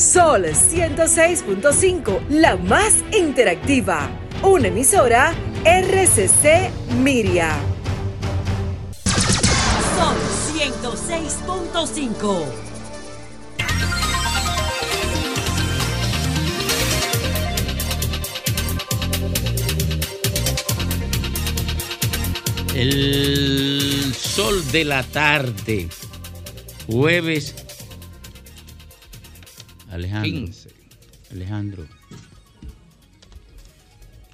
Sol 106.5, la más interactiva. Una emisora RCC Miria. Sol 106.5. El sol de la tarde, jueves. Alejandro. Alejandro.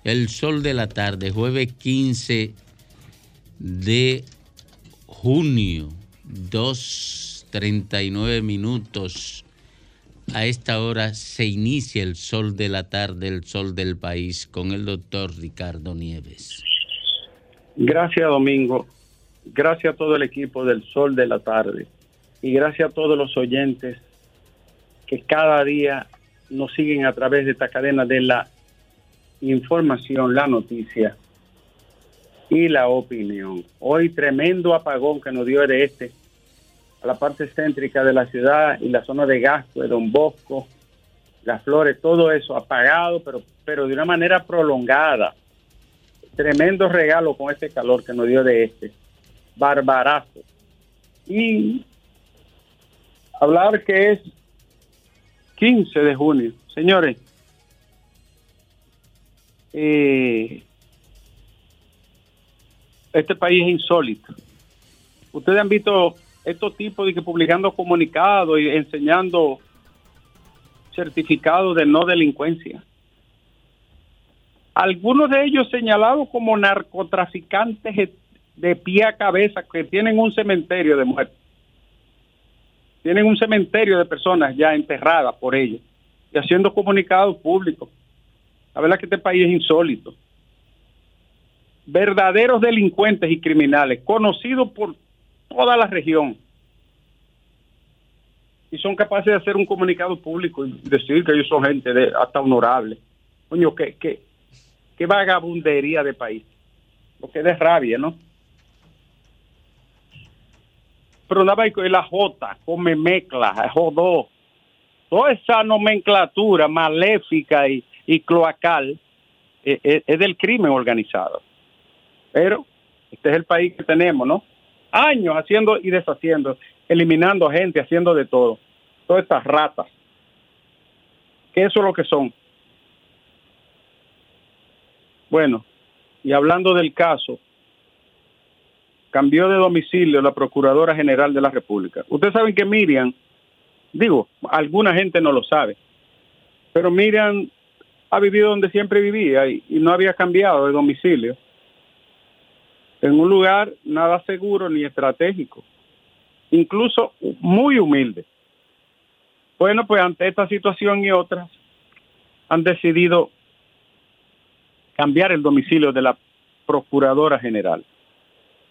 El sol de la tarde, jueves 15 de junio, 2.39 minutos. A esta hora se inicia el sol de la tarde, el sol del país, con el doctor Ricardo Nieves. Gracias, Domingo. Gracias a todo el equipo del Sol de la Tarde. Y gracias a todos los oyentes que cada día nos siguen a través de esta cadena de la información, la noticia y la opinión. Hoy tremendo apagón que nos dio el este a la parte céntrica de la ciudad y la zona de gasto de Don Bosco, las flores, todo eso apagado, pero, pero de una manera prolongada tremendo regalo con este calor que nos dio de este. Barbarazo. Y hablar que es 15 de junio. Señores, eh, este país es insólito. Ustedes han visto estos tipos de que publicando comunicados y enseñando certificados de no delincuencia algunos de ellos señalados como narcotraficantes de pie a cabeza que tienen un cementerio de muertos. Tienen un cementerio de personas ya enterradas por ellos y haciendo comunicados públicos. La verdad que este país es insólito. Verdaderos delincuentes y criminales, conocidos por toda la región. Y son capaces de hacer un comunicado público y decir que ellos son gente hasta honorable. Coño, que, que, qué vagabundería de país. Porque de rabia, ¿no? Pero nada la J, come mezcla, jodó. Toda esa nomenclatura maléfica y, cloacal es, eh, eh, es del crimen organizado. Pero este es el país que tenemos, ¿no? Años haciendo y deshaciendo, eliminando gente, haciendo de todo. Todas estas ratas. Que eso es lo que son. Bueno, y hablando del caso, cambió de domicilio la Procuradora General de la República. Ustedes saben que Miriam, digo, alguna gente no lo sabe, pero Miriam ha vivido donde siempre vivía y, no había cambiado de domicilio. En un lugar nada seguro ni estratégico, incluso muy humilde. Bueno, pues ante esta situación y otras, han decidido cambiar el domicilio de la Procuradora General.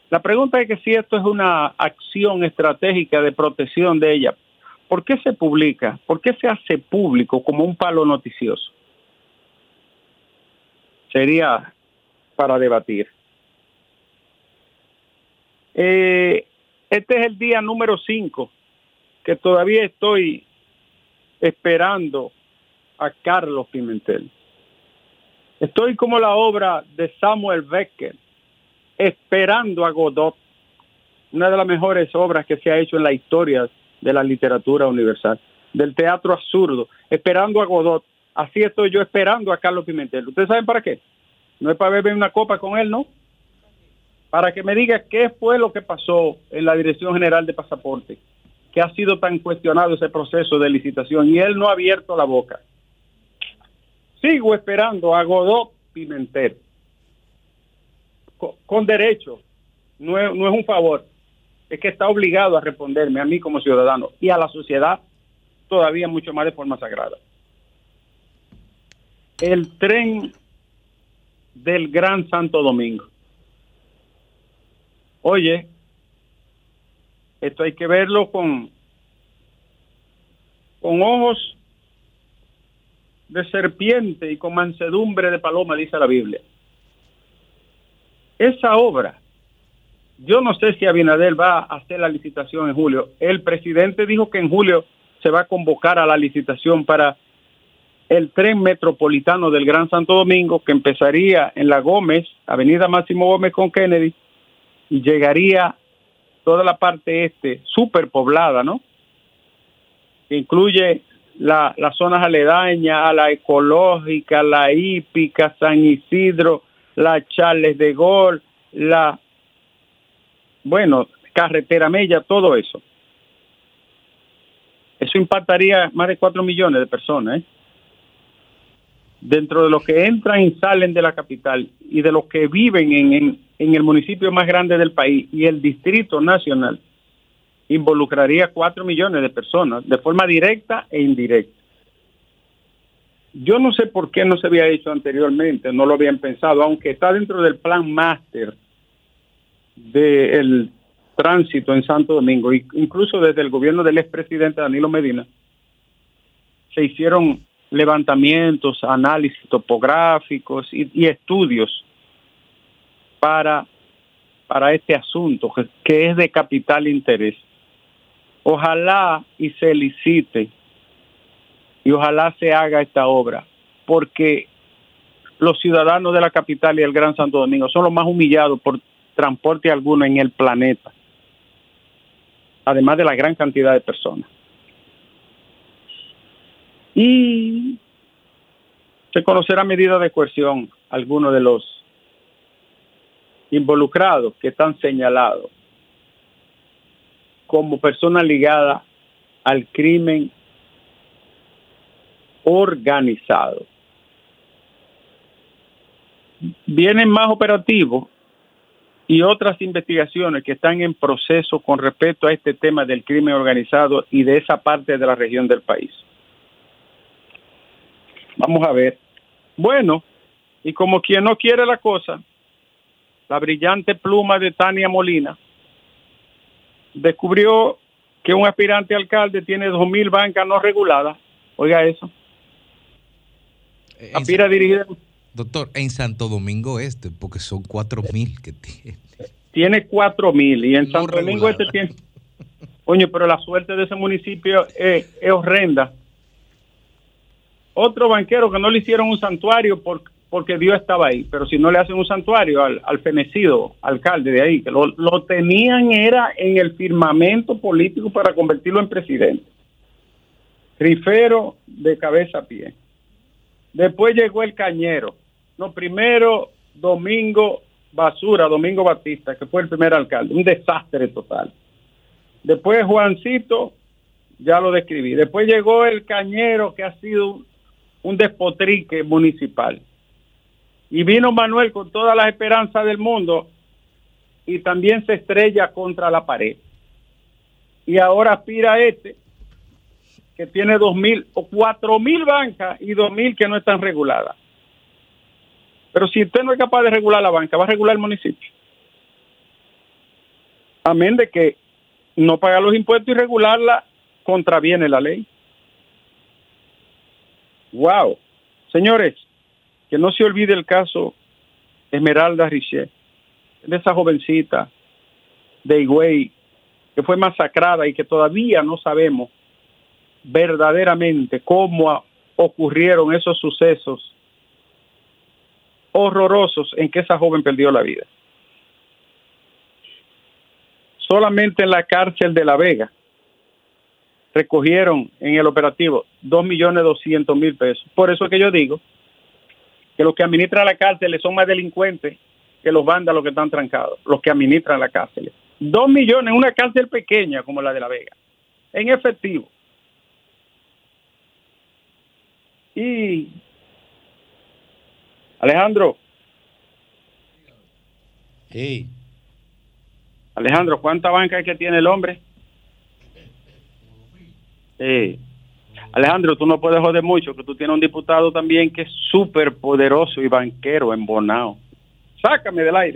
La pregunta es que si esto es una acción estratégica de protección de ella, ¿por qué se publica? ¿Por qué se hace público como un palo noticioso? Sería para debatir. Eh, este es el día número 5 que todavía estoy esperando a Carlos Pimentel. Estoy como la obra de Samuel Becker, esperando a Godot, una de las mejores obras que se ha hecho en la historia de la literatura universal, del teatro absurdo, esperando a Godot. Así estoy yo esperando a Carlos Pimentel. ¿Ustedes saben para qué? No es para beber una copa con él, ¿no? Para que me diga qué fue lo que pasó en la Dirección General de Pasaporte, que ha sido tan cuestionado ese proceso de licitación y él no ha abierto la boca. Sigo esperando a Godot Pimentel. Con, derecho. No es, no es un favor. Es que está obligado a responderme a mí como ciudadano y a la sociedad todavía mucho más de forma sagrada. El tren del Gran Santo Domingo. Oye, esto hay que verlo con, con ojos de serpiente y con mansedumbre de paloma, dice la Biblia. Esa obra, yo no sé si Abinader va a hacer la licitación en julio. El presidente dijo que en julio se va a convocar a la licitación para el tren metropolitano del Gran Santo Domingo, que empezaría en la Gómez, Avenida Máximo Gómez con Kennedy, y llegaría toda la parte este, superpoblada, ¿no? Que incluye la, las zonas aledañas a la ecológica, la hípica, San Isidro, la Charles de Gol, la, bueno, carretera Mella, todo eso. Eso impactaría más de 4 millones de personas. ¿eh? Dentro de los que entran y salen de la capital y de los que viven en, en, el municipio más grande del país y el Distrito Nacional, involucraría 4 millones de personas de forma directa e indirecta. Yo no sé por qué no se había hecho anteriormente, no lo habían pensado, aunque está dentro del plan máster del tránsito en Santo Domingo, incluso desde el gobierno del expresidente Danilo Medina, se hicieron levantamientos, análisis topográficos y, estudios para, para este asunto que, es de capital interés. Ojalá y se licite y ojalá se haga esta obra, porque los ciudadanos de la capital y el Gran Santo Domingo son los más humillados por transporte alguno en el planeta además de la gran cantidad de personas. Y se conocerá medida de coerción algunos de los involucrados que están señalados como personas ligadas al crimen organizado. Vienen más operativos y otras investigaciones que están en proceso con respecto a este tema del crimen organizado y de esa parte de la región del país. Vamos a ver. Bueno, y como quien no quiere la cosa, la brillante pluma de Tania Molina descubrió que un aspirante alcalde tiene dos mil bancas no reguladas. Oiga eso. Dirigida Doctor, en Santo Domingo Este, porque son cuatro mil que tiene. Tiene cuatro mil y en Santo Domingo Este tiene... Coño, pero la suerte de ese municipio es, es, horrenda. Otro banquero que no le hicieron un santuario por, porque Dios estaba ahí, pero si no le hacen un santuario al, al fenecido alcalde de ahí, que lo, lo tenían era en el firmamento político para convertirlo en presidente. Rifero de cabeza a pie. Después llegó el cañero, no, primero Domingo Basura, Domingo Batista, que fue el primer alcalde, un desastre total. Después Juancito, ya lo describí. Después llegó el Cañero, que ha sido un despotrique municipal. Y vino Manuel con todas las esperanzas del mundo y también se estrella contra la pared. Y ahora aspira este, que tiene dos mil o cuatro mil bancas y dos mil que no están reguladas. Pero si usted no es capaz de regular la banca, va a regular el municipio. Amén de que no pagar los impuestos y regularla contraviene la ley. Wow. Señores, que no se olvide el caso Esmeralda Richet, de esa jovencita de Higüey que fue masacrada y que todavía no sabemos verdaderamente cómo ocurrieron esos sucesos horrorosos en que esa joven perdió la vida. Solamente en la cárcel de La Vega recogieron en el operativo dos millones doscientos mil pesos. Por eso es que yo digo que los que administran la cárcel son más delincuentes que los vándalos que están trancados, los que administran la cárcel. Dos millones en una cárcel pequeña como la de La Vega, en efectivo. Y Alejandro. Sí. Alejandro, ¿cuánta banca es que tiene el hombre? Sí. Alejandro, tú no puedes joder mucho, que tú tienes un diputado también que es súper poderoso y banquero en Bonao. Sácame del aire.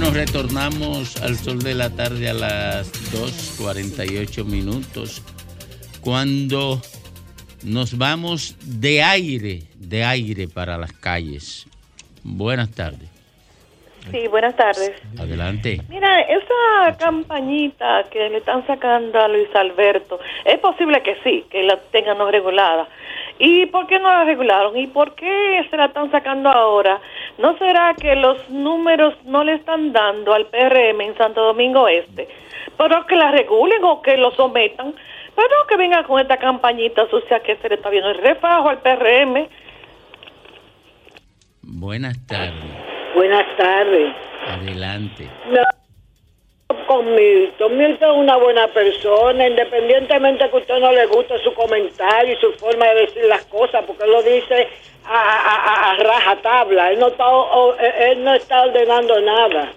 Bueno, retornamos al sol de la tarde a las 2.48 minutos, cuando nos vamos de aire, de aire para las calles. Buenas tardes. Sí, buenas tardes. Adelante. Mira, esa campañita que le están sacando a Luis Alberto, es posible que sí, que la tengan no regulada. ¿Y por qué no la regularon? ¿Y por qué se la están sacando ahora? ¿No será que los números no le están dando al PRM en Santo Domingo Este? Pero que la regulen o que lo sometan. Pero que vengan con esta campañita sucia que se le está viendo el refajo al PRM. Buenas tardes. Buenas tardes. Adelante. No, con Milton. Milton es una buena persona, independientemente que a usted no le guste su comentario y su forma de decir las cosas, porque él lo dice a, a, a raja tabla. Él no, está, o- él no está ordenando nada.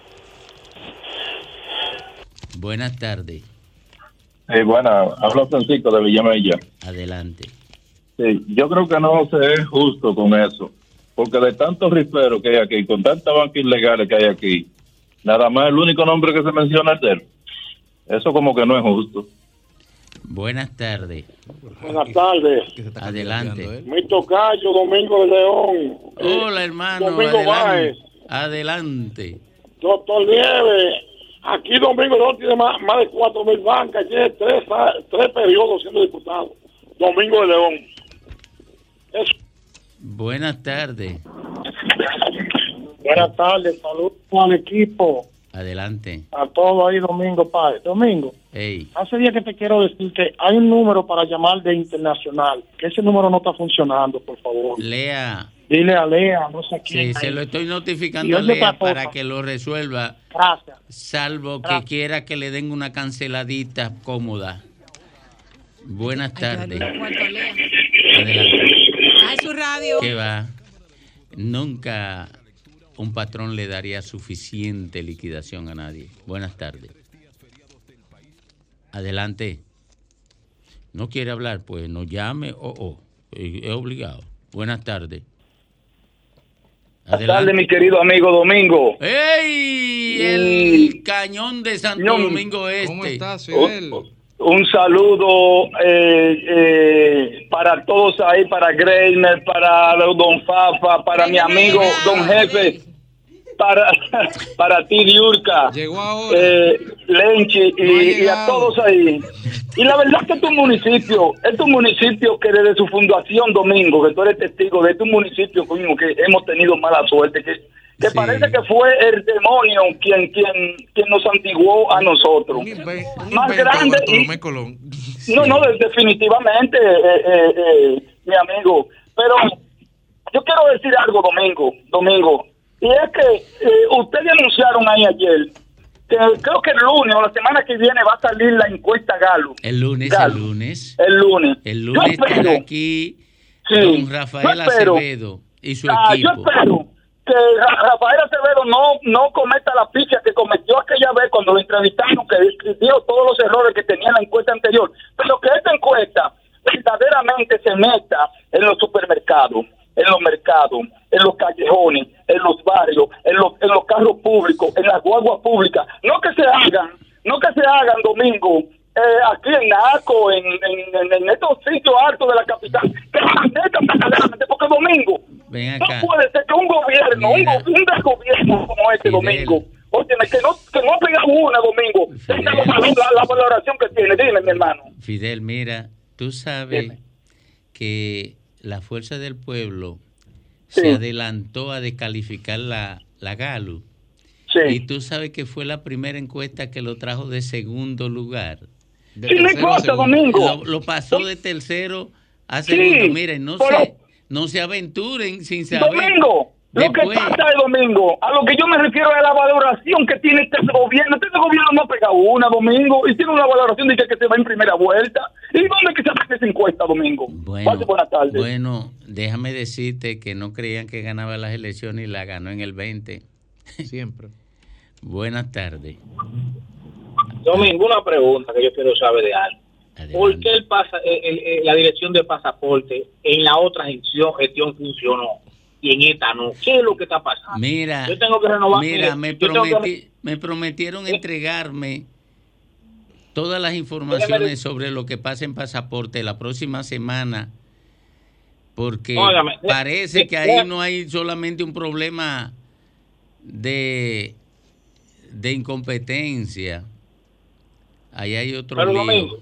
Buenas tardes. Sí, bueno, hablo Francisco de Villamella. Adelante. Sí, yo creo que no se es justo con eso, porque de tantos riferos que hay aquí, con tantas bancas ilegales que hay aquí, nada más el único nombre que se menciona es de él. Eso como que no es justo. Buenas tardes. Buenas tardes. Adelante. Mi tocayo, Domingo de León. Hola, hermano. Domingo Adelante. Adelante. Doctor Nieves. Aquí Domingo León tiene más, más de cuatro mil bancas. Tiene tres, tres periodos siendo diputado. Domingo de León. Eso. Buenas tardes. Buenas tardes. Saludos al equipo. Adelante. A todos ahí, Domingo Páez. Domingo, Ey. hace días que te quiero decir que hay un número para llamar de internacional. Que ese número no está funcionando, por favor. Lea. Dile a Lea, no sé quién. Sí, se lo estoy notificando a Lea para que lo resuelva, Gracias. salvo que quiera que le den una canceladita cómoda. Buenas tardes. Adelante. Ay, su radio. ¿Qué va? Nunca un patrón le daría suficiente liquidación a nadie. Buenas tardes. Adelante. ¿No quiere hablar? Pues no llame o o. Eh, Es obligado. Buenas tardes. Buenas tardes, mi querido amigo Domingo. ¡Ey! El cañón de Santo Domingo Este. ¿Cómo estás, Un, Fidel? Un saludo eh, eh, para todos ahí, para Greiner, para Don Fafa, para mi amigo Don Jefe, para, para ti, ahora. eh, Lenchi y, y a todos ahí. Y la verdad que tu municipio, es un municipio que desde su fundación, Domingo, que tú eres testigo de este municipio, que hemos tenido mala suerte, que, que Sí. parece que fue el demonio quien, quien, quien nos antiguó a nosotros. Un Más grande y- Colón. No, no, de- definitivamente, eh, eh, eh, mi amigo. Pero yo quiero decir algo, Domingo, Domingo. Y es que eh, ustedes anunciaron ahí ayer que creo que el lunes o la semana que viene va a salir la encuesta Galo. El lunes, Galo. el lunes. El lunes. El Yo lunes espero- estará aquí Sí, don Rafael yo espero- Acevedo y su Ah, yo equipo. espero que Ra- Rafael Acevedo no, no cometa la picha que cometió aquella vez cuando lo entrevistaron, que describió todos los errores que tenía en la encuesta anterior, pero que esta encuesta verdaderamente se meta en los supermercados, en los mercados, en los callejones, en los barrios, en los, en los carros públicos, en las guaguas públicas. No que se hagan, no que se hagan, Domingo, eh, aquí en Naco, en, en, en- en estos sitios altos de la capital, que metan verdaderamente, porque Domingo, no puede ser que un gobierno, un, Mira. un desgobierno como este Fidel. domingo, óyeme, que no, que no pega una domingo, Fidel. la, la- la valoración que tiene, dime mi hermano. Fidel, mira, tú sabes Dime. que la Fuerza del Pueblo Sí. se adelantó a descalificar la, la Galo. Y Sí, tú sabes que fue la primera encuesta que lo trajo de segundo lugar. De sí, no importa, domingo. Lo, lo pasó de tercero a Sí, segundo. Miren, no pero- se, no se aventuren sin saber. Domingo, Lo que pasa es, Domingo, a lo que yo me refiero es a la valoración que tiene este gobierno. Este gobierno no ha pegado una, Domingo, y tiene una valoración de que, que se va en primera vuelta. ¿Y dónde que se hace esa encuesta, Domingo? Bueno, Pase buenas tardes. bueno, déjame decirte que no creían que ganaba las elecciones y la ganó en el 20. Siempre. Buenas tardes. Domingo, una pregunta que yo quiero saber de algo. ¿Por qué el pasa, el- el- la dirección de pasaporte en la otra gestión, gestión funcionó y en esta no? ¿Qué es lo que está pasando? Mira, yo tengo que renovar. mira, me, que- prometí- me prometieron entregarme todas las informaciones sobre lo que pasa en pasaporte la próxima semana, porque Óigame, parece que ahí no hay solamente un problema de, de incompetencia, ahí hay otro Pero lío. Domingo,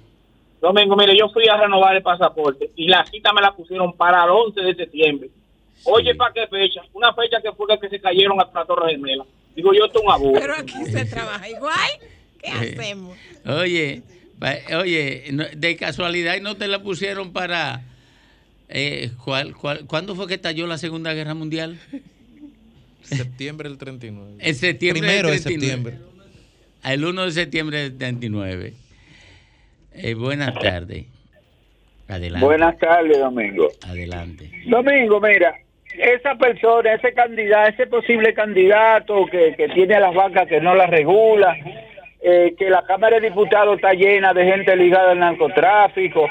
Domingo, mire, yo fui a renovar el pasaporte y la cita me la pusieron para el 11 de septiembre. Oye, ¿para qué fecha? Una fecha que fue la que se cayeron hasta la Torre Gemela. Digo, yo es un abuso. Pero aquí se trabaja igual. ¿Qué hacemos? Oye, oye, de casualidad y no te la pusieron para... Eh, ¿cuál, cuál, cuándo fue que estalló la Segunda Guerra Mundial? Septiembre del 39. En septiembre Primero del de 39. septiembre. El 1 de septiembre del 39. Eh, buenas tardes. Adelante. Buenas tardes, Domingo. Adelante. Domingo, mira, esa persona, ese candidato, ese posible candidato que, que tiene a las vacas que no las regula, eh, que la Cámara de Diputados está llena de gente ligada al narcotráfico.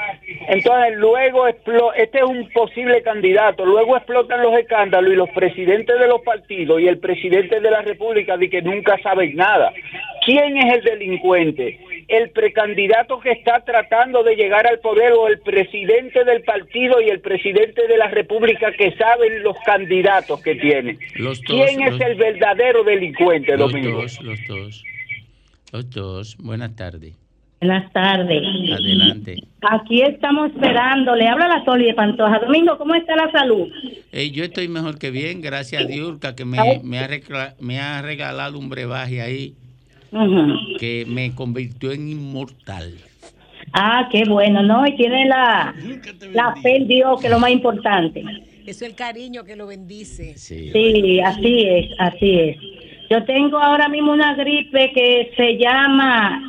Entonces, luego, este es un posible candidato, luego explotan los escándalos y los presidentes de los partidos y el presidente de la República de que nunca saben nada. ¿Quién es el delincuente? ¿El precandidato que está tratando de llegar al poder o el presidente del partido y el presidente de la República que saben los candidatos que tiene? Los dos, ¿Quién es el verdadero delincuente, Los Domingo? dos, los dos. Los dos. Buenas tardes. Buenas tardes. Adelante. Aquí estamos esperando. Le habla la Soli de Pantoja. Domingo, ¿cómo está la salud? Eh, yo estoy mejor que bien, gracias a Diurka, que me, me, ha recla- me ha regalado un brebaje ahí Que me convirtió en inmortal. Ah, qué bueno, ¿no? Y tiene la, la fe en Dios, que es lo más importante. Eso es el cariño que lo bendice. Sí, así es, así es. Yo tengo ahora mismo una gripe que se llama...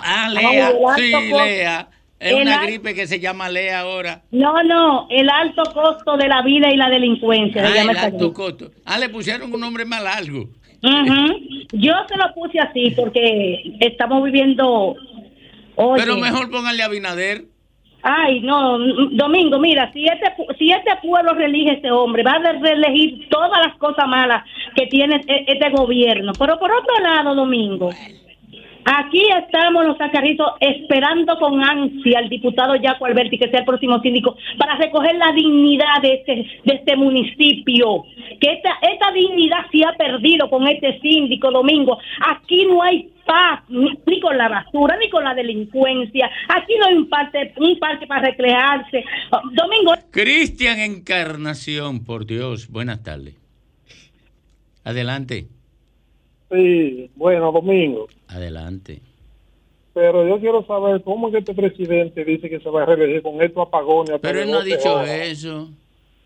Ah, Lea, sí, Lea. Es el una gripe que se llama Lea ahora. No, no, el alto costo de la vida y la delincuencia. Ah, el alto costo. Ah, le pusieron un nombre más largo. Ujú. Yo se lo puse así porque estamos viviendo... Oye, Pero mejor pónganle a Binader. Ay, no, Domingo, mira, si este, si este pueblo reelige a este hombre, va a reelegir todas las cosas malas que tiene e- este gobierno. Pero por otro lado, Domingo, aquí estamos los sacarrizos esperando con ansia al diputado Jaco Alberti, que sea el próximo síndico, para recoger la dignidad de este, de este municipio. Que esta, esta dignidad se ha perdido con este síndico, Domingo. Aquí no hay paz, ni, ni con la basura, ni con la delincuencia. Aquí no hay un parque, un parque para recrearse. Domingo, Cristian Encarnación, por Dios. Buenas tardes. Adelante. Sí, bueno, Domingo. Adelante. Pero yo quiero saber cómo es que este presidente dice que se va a reelegir con estos apagones. Pero él no ha 12 dicho horas. eso.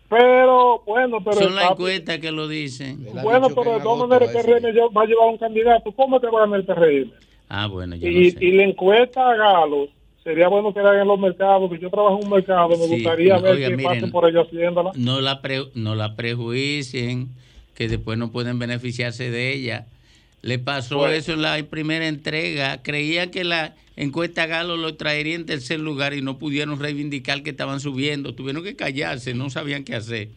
Pero, bueno, pero... Son las encuestas que lo dicen. Bueno, pero de todas maneras el PRM va a llevar un candidato. ¿Cómo te va a ganar el PRM? Ah, bueno, yo Y, no sé. y la encuesta a Galo, sería bueno que la hagan en los mercados, porque yo trabajo en un mercado, me Sí, gustaría no, ver oiga, que miren, pasen por ellos haciéndola. No la, pre- no la prejuicien, que después no pueden beneficiarse de ella. Le pasó Bueno. eso en la primera entrega. Creían que la encuesta Galo lo traería en tercer lugar y no pudieron reivindicar que estaban subiendo. Tuvieron que callarse, no sabían qué hacer.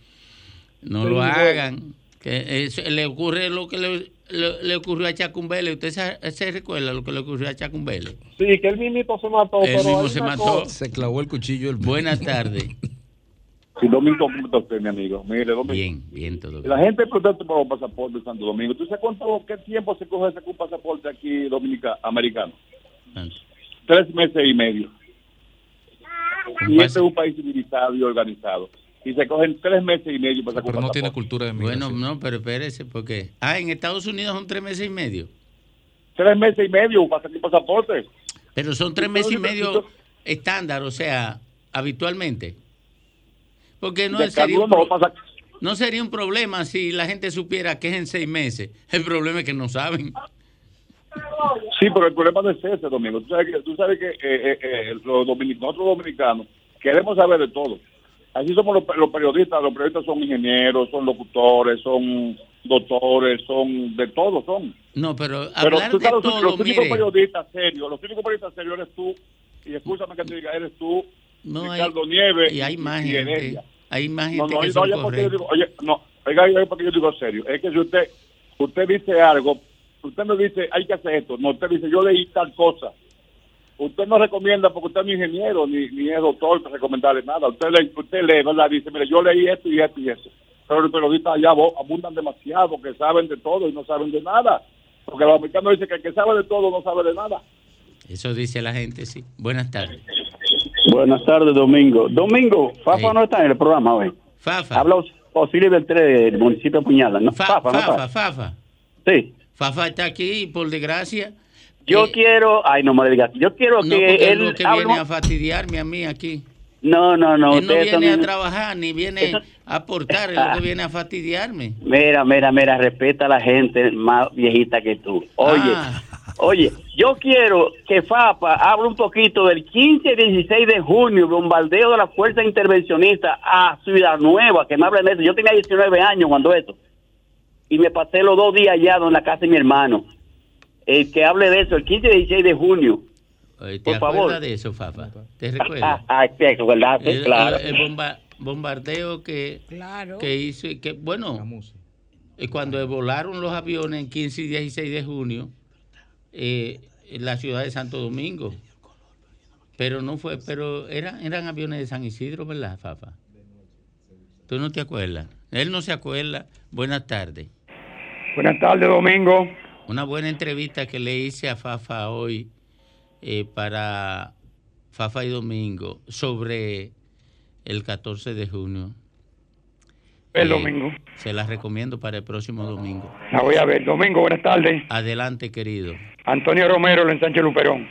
No lo hagan. Que eso- le ocurre lo que le, le- le ocurrió a Chacumbele. ¿Usted se, se recuerda lo que le ocurrió a Chacumbele? Sí, que él mismito se mató, Él mismo se mató. Se clavó el cuchillo. El... Buenas tardes. Sí, Domingo, ¿cómo está usted, mi amigo? Mire, Domingo. Bien, bien todo. La gente protesta por los pasaportes de Santo Domingo. ¿Tú sabes cuánto, qué tiempo se coge sacar un pasaporte aquí dominica, americano? Tres meses y medio. Y este es un país civilizado y organizado. Y se cogen tres meses y medio para sacar un pasaporte. cultura de Bueno, no, pero espérese, porque. Ah, en Estados Unidos son tres meses y medio. Tres meses y medio para sacar un pasaporte. Pero son tres meses y medio estándar, o sea, habitualmente. Porque no sería un no pro- pasa- No sería un problema si la gente supiera que es en seis meses. El problema es que no saben. Sí, pero el problema no es ese, Domingo. Tú sabes que, tú sabes que eh, eh, eh, los dominic- nosotros dominicanos queremos saber de todo. Así somos los, los periodistas. Los periodistas son ingenieros, son locutores, son doctores, son de todo, son. No, pero Pero hablar tú de sabes, los, todo, los únicos mire, periodistas serios, los únicos periodistas serios eres tú, y escúchame que te diga, eres tú, No hay- Nieves y hay más y gente, hay más No, gente no, que no, son oye, porque yo digo, oye, no, oiga, oiga, porque yo digo serio, es que si usted, usted dice algo, usted me dice, hay que hacer esto, no, usted dice, yo leí tal cosa. Usted no recomienda porque usted no es ingeniero ni, ni es doctor para recomendarle nada. Usted lee, usted lee, ¿verdad? Dice, mire, yo leí esto y esto y eso. Pero los periodistas allá abundan demasiado, que saben de todo y no saben de nada. Porque los americanos dicen que el que sabe de todo no sabe de nada. Eso dice la gente, sí. Buenas tardes. Buenas tardes, Domingo. Domingo, Fafa no está en el programa hoy. Fafa. Habla Osiris Beltré del municipio de Puñala. No, Fa- Fafa, no Fafa, está. Fafa. Sí. Fafa está aquí, por desgracia. Yo quiero, ay, no me digas. Yo quiero No, que él lo que hable- viene a fastidiarme a mí aquí. No, no, no. él no viene a trabajar ni viene a aportar, es lo que viene a fastidiarme. Mira, mira, mira, respeta a la gente más viejita que tú. Oye, Ah. Oye, yo quiero que FAPA hable un poquito del 15 y 16 de junio, bombardeo de la fuerza intervencionista a Ciudad Nueva, que me hablen de eso. Yo tenía 19 años cuando esto. Y me pasé los dos días allá en la casa de mi hermano. El que hable de eso, el 15 y 16 de junio. Oye, ¿Te Por acuerdas favor. de eso, Fafa? ¿Te recuerdas? Ah, ¿verdad? Sí, el, claro. el- el bomba- bombardeo que, que hizo, y que bueno, cuando volaron los aviones en 15 y 16 de junio eh, en la ciudad de Santo Domingo. Pero no fue, pero eran, eran aviones de San Isidro, ¿verdad, Fafa? ¿Tú no te acuerdas? Él no se acuerda. Buenas tardes. Buenas tardes, Domingo. Una buena entrevista que le hice a Fafa hoy eh, para Fafa y Domingo sobre el 14 de junio. El Eh, domingo. Se las recomiendo para el próximo domingo. La voy a ver. Domingo, buenas tardes. Adelante, querido. Antonio Romero, en Sánchez Luperón.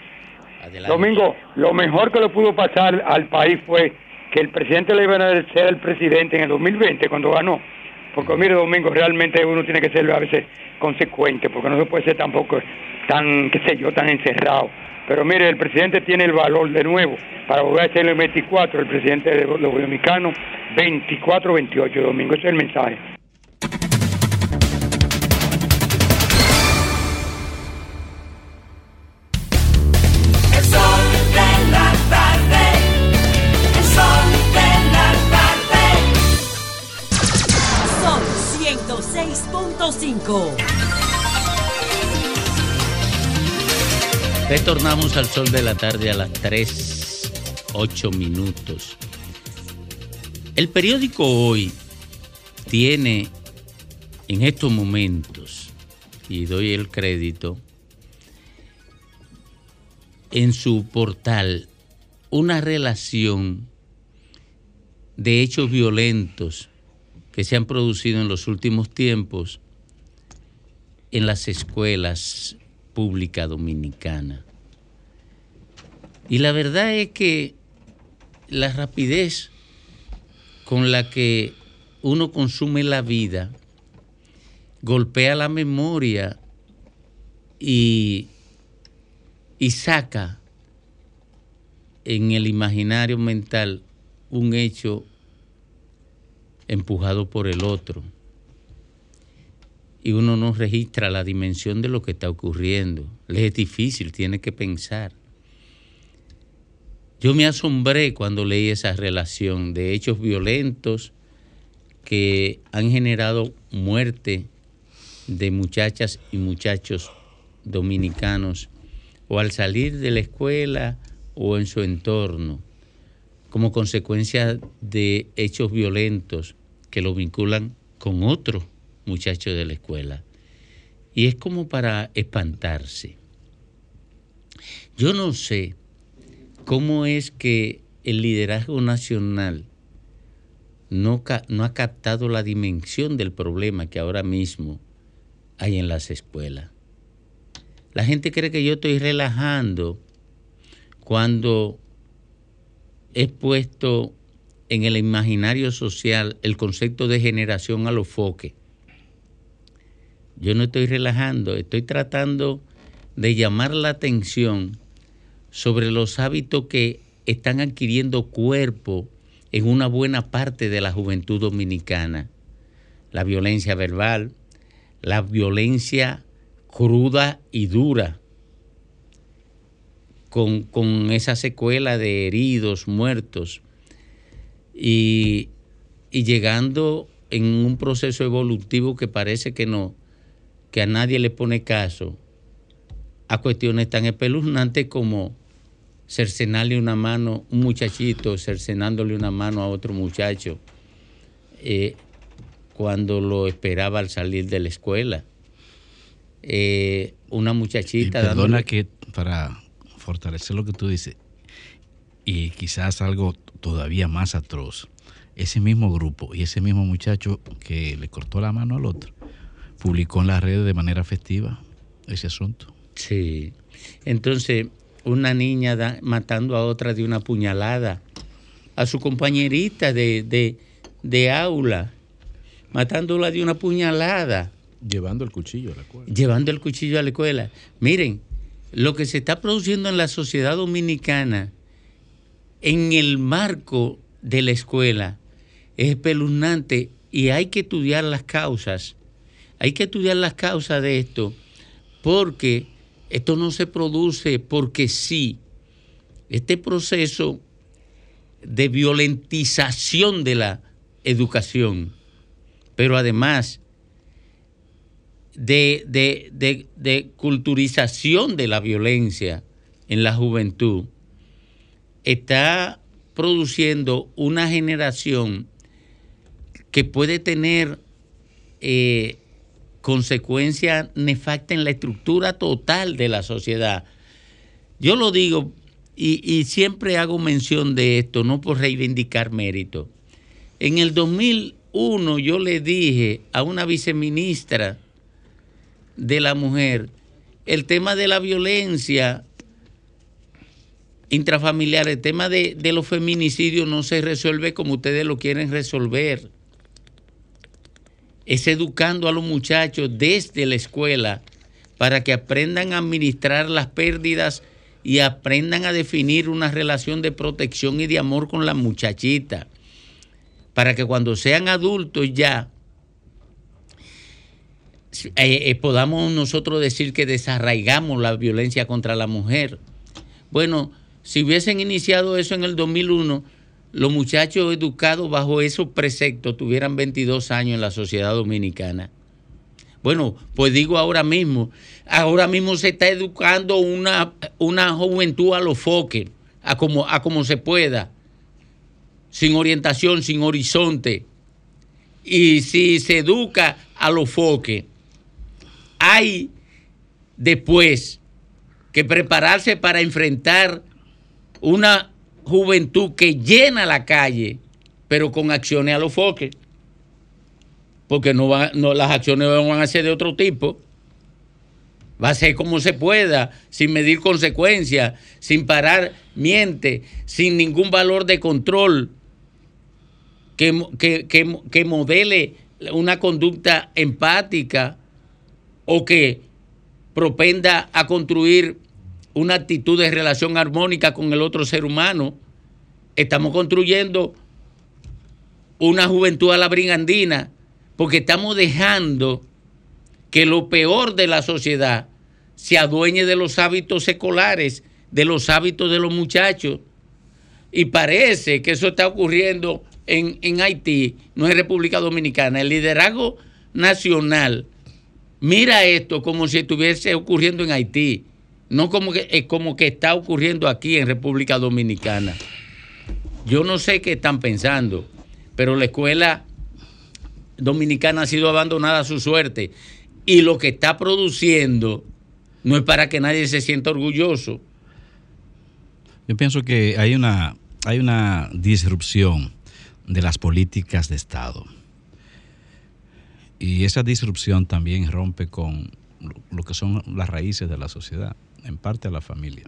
Adelante. Domingo, lo mejor que le pudo pasar al país fue que el presidente le iba a ser el presidente en el 2020 cuando ganó. Porque mire, Domingo, realmente uno tiene que ser a veces consecuente, porque no se puede ser tampoco tan, qué sé yo, tan encerrado. Pero mire, el presidente tiene el valor de nuevo para volver a ser el 24, el presidente de los dominicanos, 24-28, Domingo. Ese es el mensaje. El sol de la tarde. El sol de la tarde. Son 106.5. Retornamos al sol de la tarde a las 3, 8 minutos. El periódico hoy tiene en estos momentos, y doy el crédito, en su portal una relación de hechos violentos que se han producido en los últimos tiempos en las escuelas públicas dominicanas. Y la verdad es que la rapidez con la que uno consume la vida golpea la memoria y, y saca en el imaginario mental un hecho empujado por el otro. Y uno no registra la dimensión de lo que está ocurriendo. Le es difícil, tiene que pensar. Yo me asombré cuando leí esa relación de hechos violentos que han generado muerte de muchachas y muchachos dominicanos o al salir de la escuela o en su entorno como consecuencia de hechos violentos que lo vinculan con otro muchacho de la escuela. Y es como para espantarse. Yo no sé cómo es que el liderazgo nacional no ha captado la dimensión del problema que ahora mismo hay en las escuelas. La gente cree que yo estoy relajando cuando he puesto en el imaginario social el concepto de generación a los foques. Yo no estoy relajando, estoy tratando de llamar la atención sobre los hábitos que están adquiriendo cuerpo en una buena parte de la juventud dominicana. La violencia verbal, la violencia cruda y dura, con, con esa secuela de heridos, muertos, y, y llegando en un proceso evolutivo que parece que no, que a nadie le pone caso, a cuestiones tan espeluznantes como cercenarle una mano, un muchachito cercenándole una mano a otro muchacho eh, cuando lo esperaba al salir de la escuela. Eh, una Y muchachita perdona dándole- que para fortalecer lo que tú dices, y quizás algo todavía más atroz, ese mismo grupo y ese mismo muchacho que le cortó la mano al otro, publicó en las redes de manera festiva ese asunto. Sí. Entonces, una niña da- matando a otra de una puñalada, a su compañerita de, de, de aula, matándola de una puñalada. Llevando el cuchillo a la escuela. Llevando el cuchillo a la escuela. Miren, lo que se está produciendo en la sociedad dominicana en el marco de la escuela es espeluznante y hay que estudiar las causas. Hay que estudiar las causas de esto porque esto no se produce porque sí. Este proceso de violentización de la educación, pero además de, de- de- de culturización de la violencia en la juventud, está produciendo una generación que puede tener eh, consecuencias nefastas en la estructura total de la sociedad. Yo lo digo y, y siempre hago mención de esto, no por reivindicar mérito. En el 2001 yo le dije a una viceministra de la mujer el tema de la violencia intrafamiliar, el tema de, de los feminicidios no se resuelve como ustedes lo quieren resolver. Es educando a los muchachos desde la escuela para que aprendan a administrar las pérdidas y aprendan a definir una relación de protección y de amor con la muchachita. Para que cuando sean adultos ya eh, eh, podamos nosotros decir que desarraigamos la violencia contra la mujer. Bueno, si hubiesen iniciado eso en el 2001, los muchachos educados bajo esos preceptos tuvieran 22 años en la sociedad dominicana. Bueno, pues digo ahora mismo, ahora mismo se está educando una, una juventud a los foques, a como, a como se pueda, sin orientación, sin horizonte. Y si se educa a los foques, hay después que prepararse para enfrentar una juventud que llena la calle, pero con acciones a los foques. Porque no, va- no las acciones van a ser de otro tipo. Va a ser como se pueda, sin medir consecuencias, sin parar miente, sin ningún valor de control que, que, que modele una conducta empática o que propenda a construir una actitud de relación armónica con el otro ser humano. Estamos construyendo una juventud a la brigandina porque estamos dejando que lo peor de la sociedad se adueñe de los hábitos seculares, de los hábitos de los muchachos. Y parece que eso está ocurriendo en, en Haití, no en República Dominicana. El liderazgo nacional mira esto como si estuviese ocurriendo en Haití, no como que, eh, como que está ocurriendo aquí en República Dominicana. Yo no sé qué están pensando, pero la escuela dominicana ha sido abandonada a su suerte y lo que está produciendo no es para que nadie se sienta orgulloso. Yo pienso que hay una, hay una disrupción de las políticas de Estado. Y esa disrupción también rompe con lo- lo que son las raíces de la sociedad, en parte a la familia.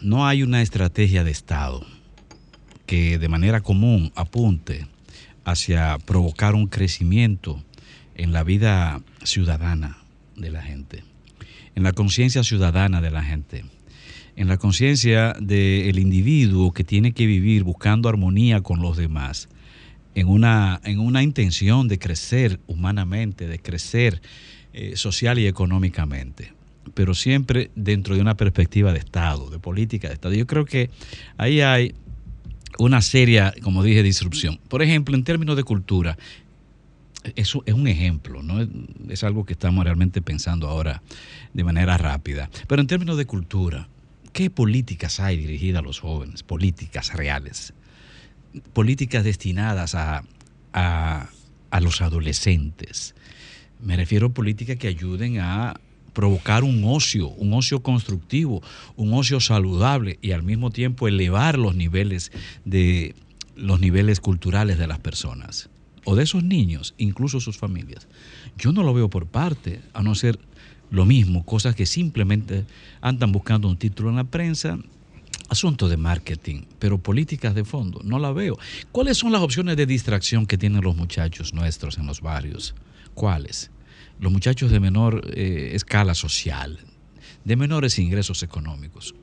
No hay una estrategia de Estado que de manera común apunte hacia provocar un crecimiento en la vida ciudadana de la gente, en la conciencia ciudadana de la gente, en la conciencia del individuo que tiene que vivir buscando armonía con los demás, en una, en una intención de crecer humanamente, de crecer eh, social y económicamente, pero siempre dentro de una perspectiva de Estado, de política de Estado. Yo creo que ahí hay una seria, como dije, disrupción. Por ejemplo, en términos de cultura, eso es un ejemplo, ¿no? Es, algo que estamos realmente pensando ahora de manera rápida. Pero en términos de cultura, ¿qué políticas hay dirigidas a los jóvenes? Políticas reales. Políticas destinadas a, a- a los adolescentes. Me refiero a políticas que ayuden a provocar un ocio, un ocio constructivo, un ocio saludable y al mismo tiempo elevar los niveles de los niveles culturales de las personas o de esos niños, incluso sus familias. Yo no lo veo por parte, a no ser lo mismo, cosas que simplemente andan buscando un título en la prensa, asunto de marketing, pero políticas de fondo, no la veo. ¿Cuáles son las opciones de distracción que tienen los muchachos nuestros en los barrios? ¿Cuáles? Los muchachos de menor eh, escala social, de menores ingresos económicos.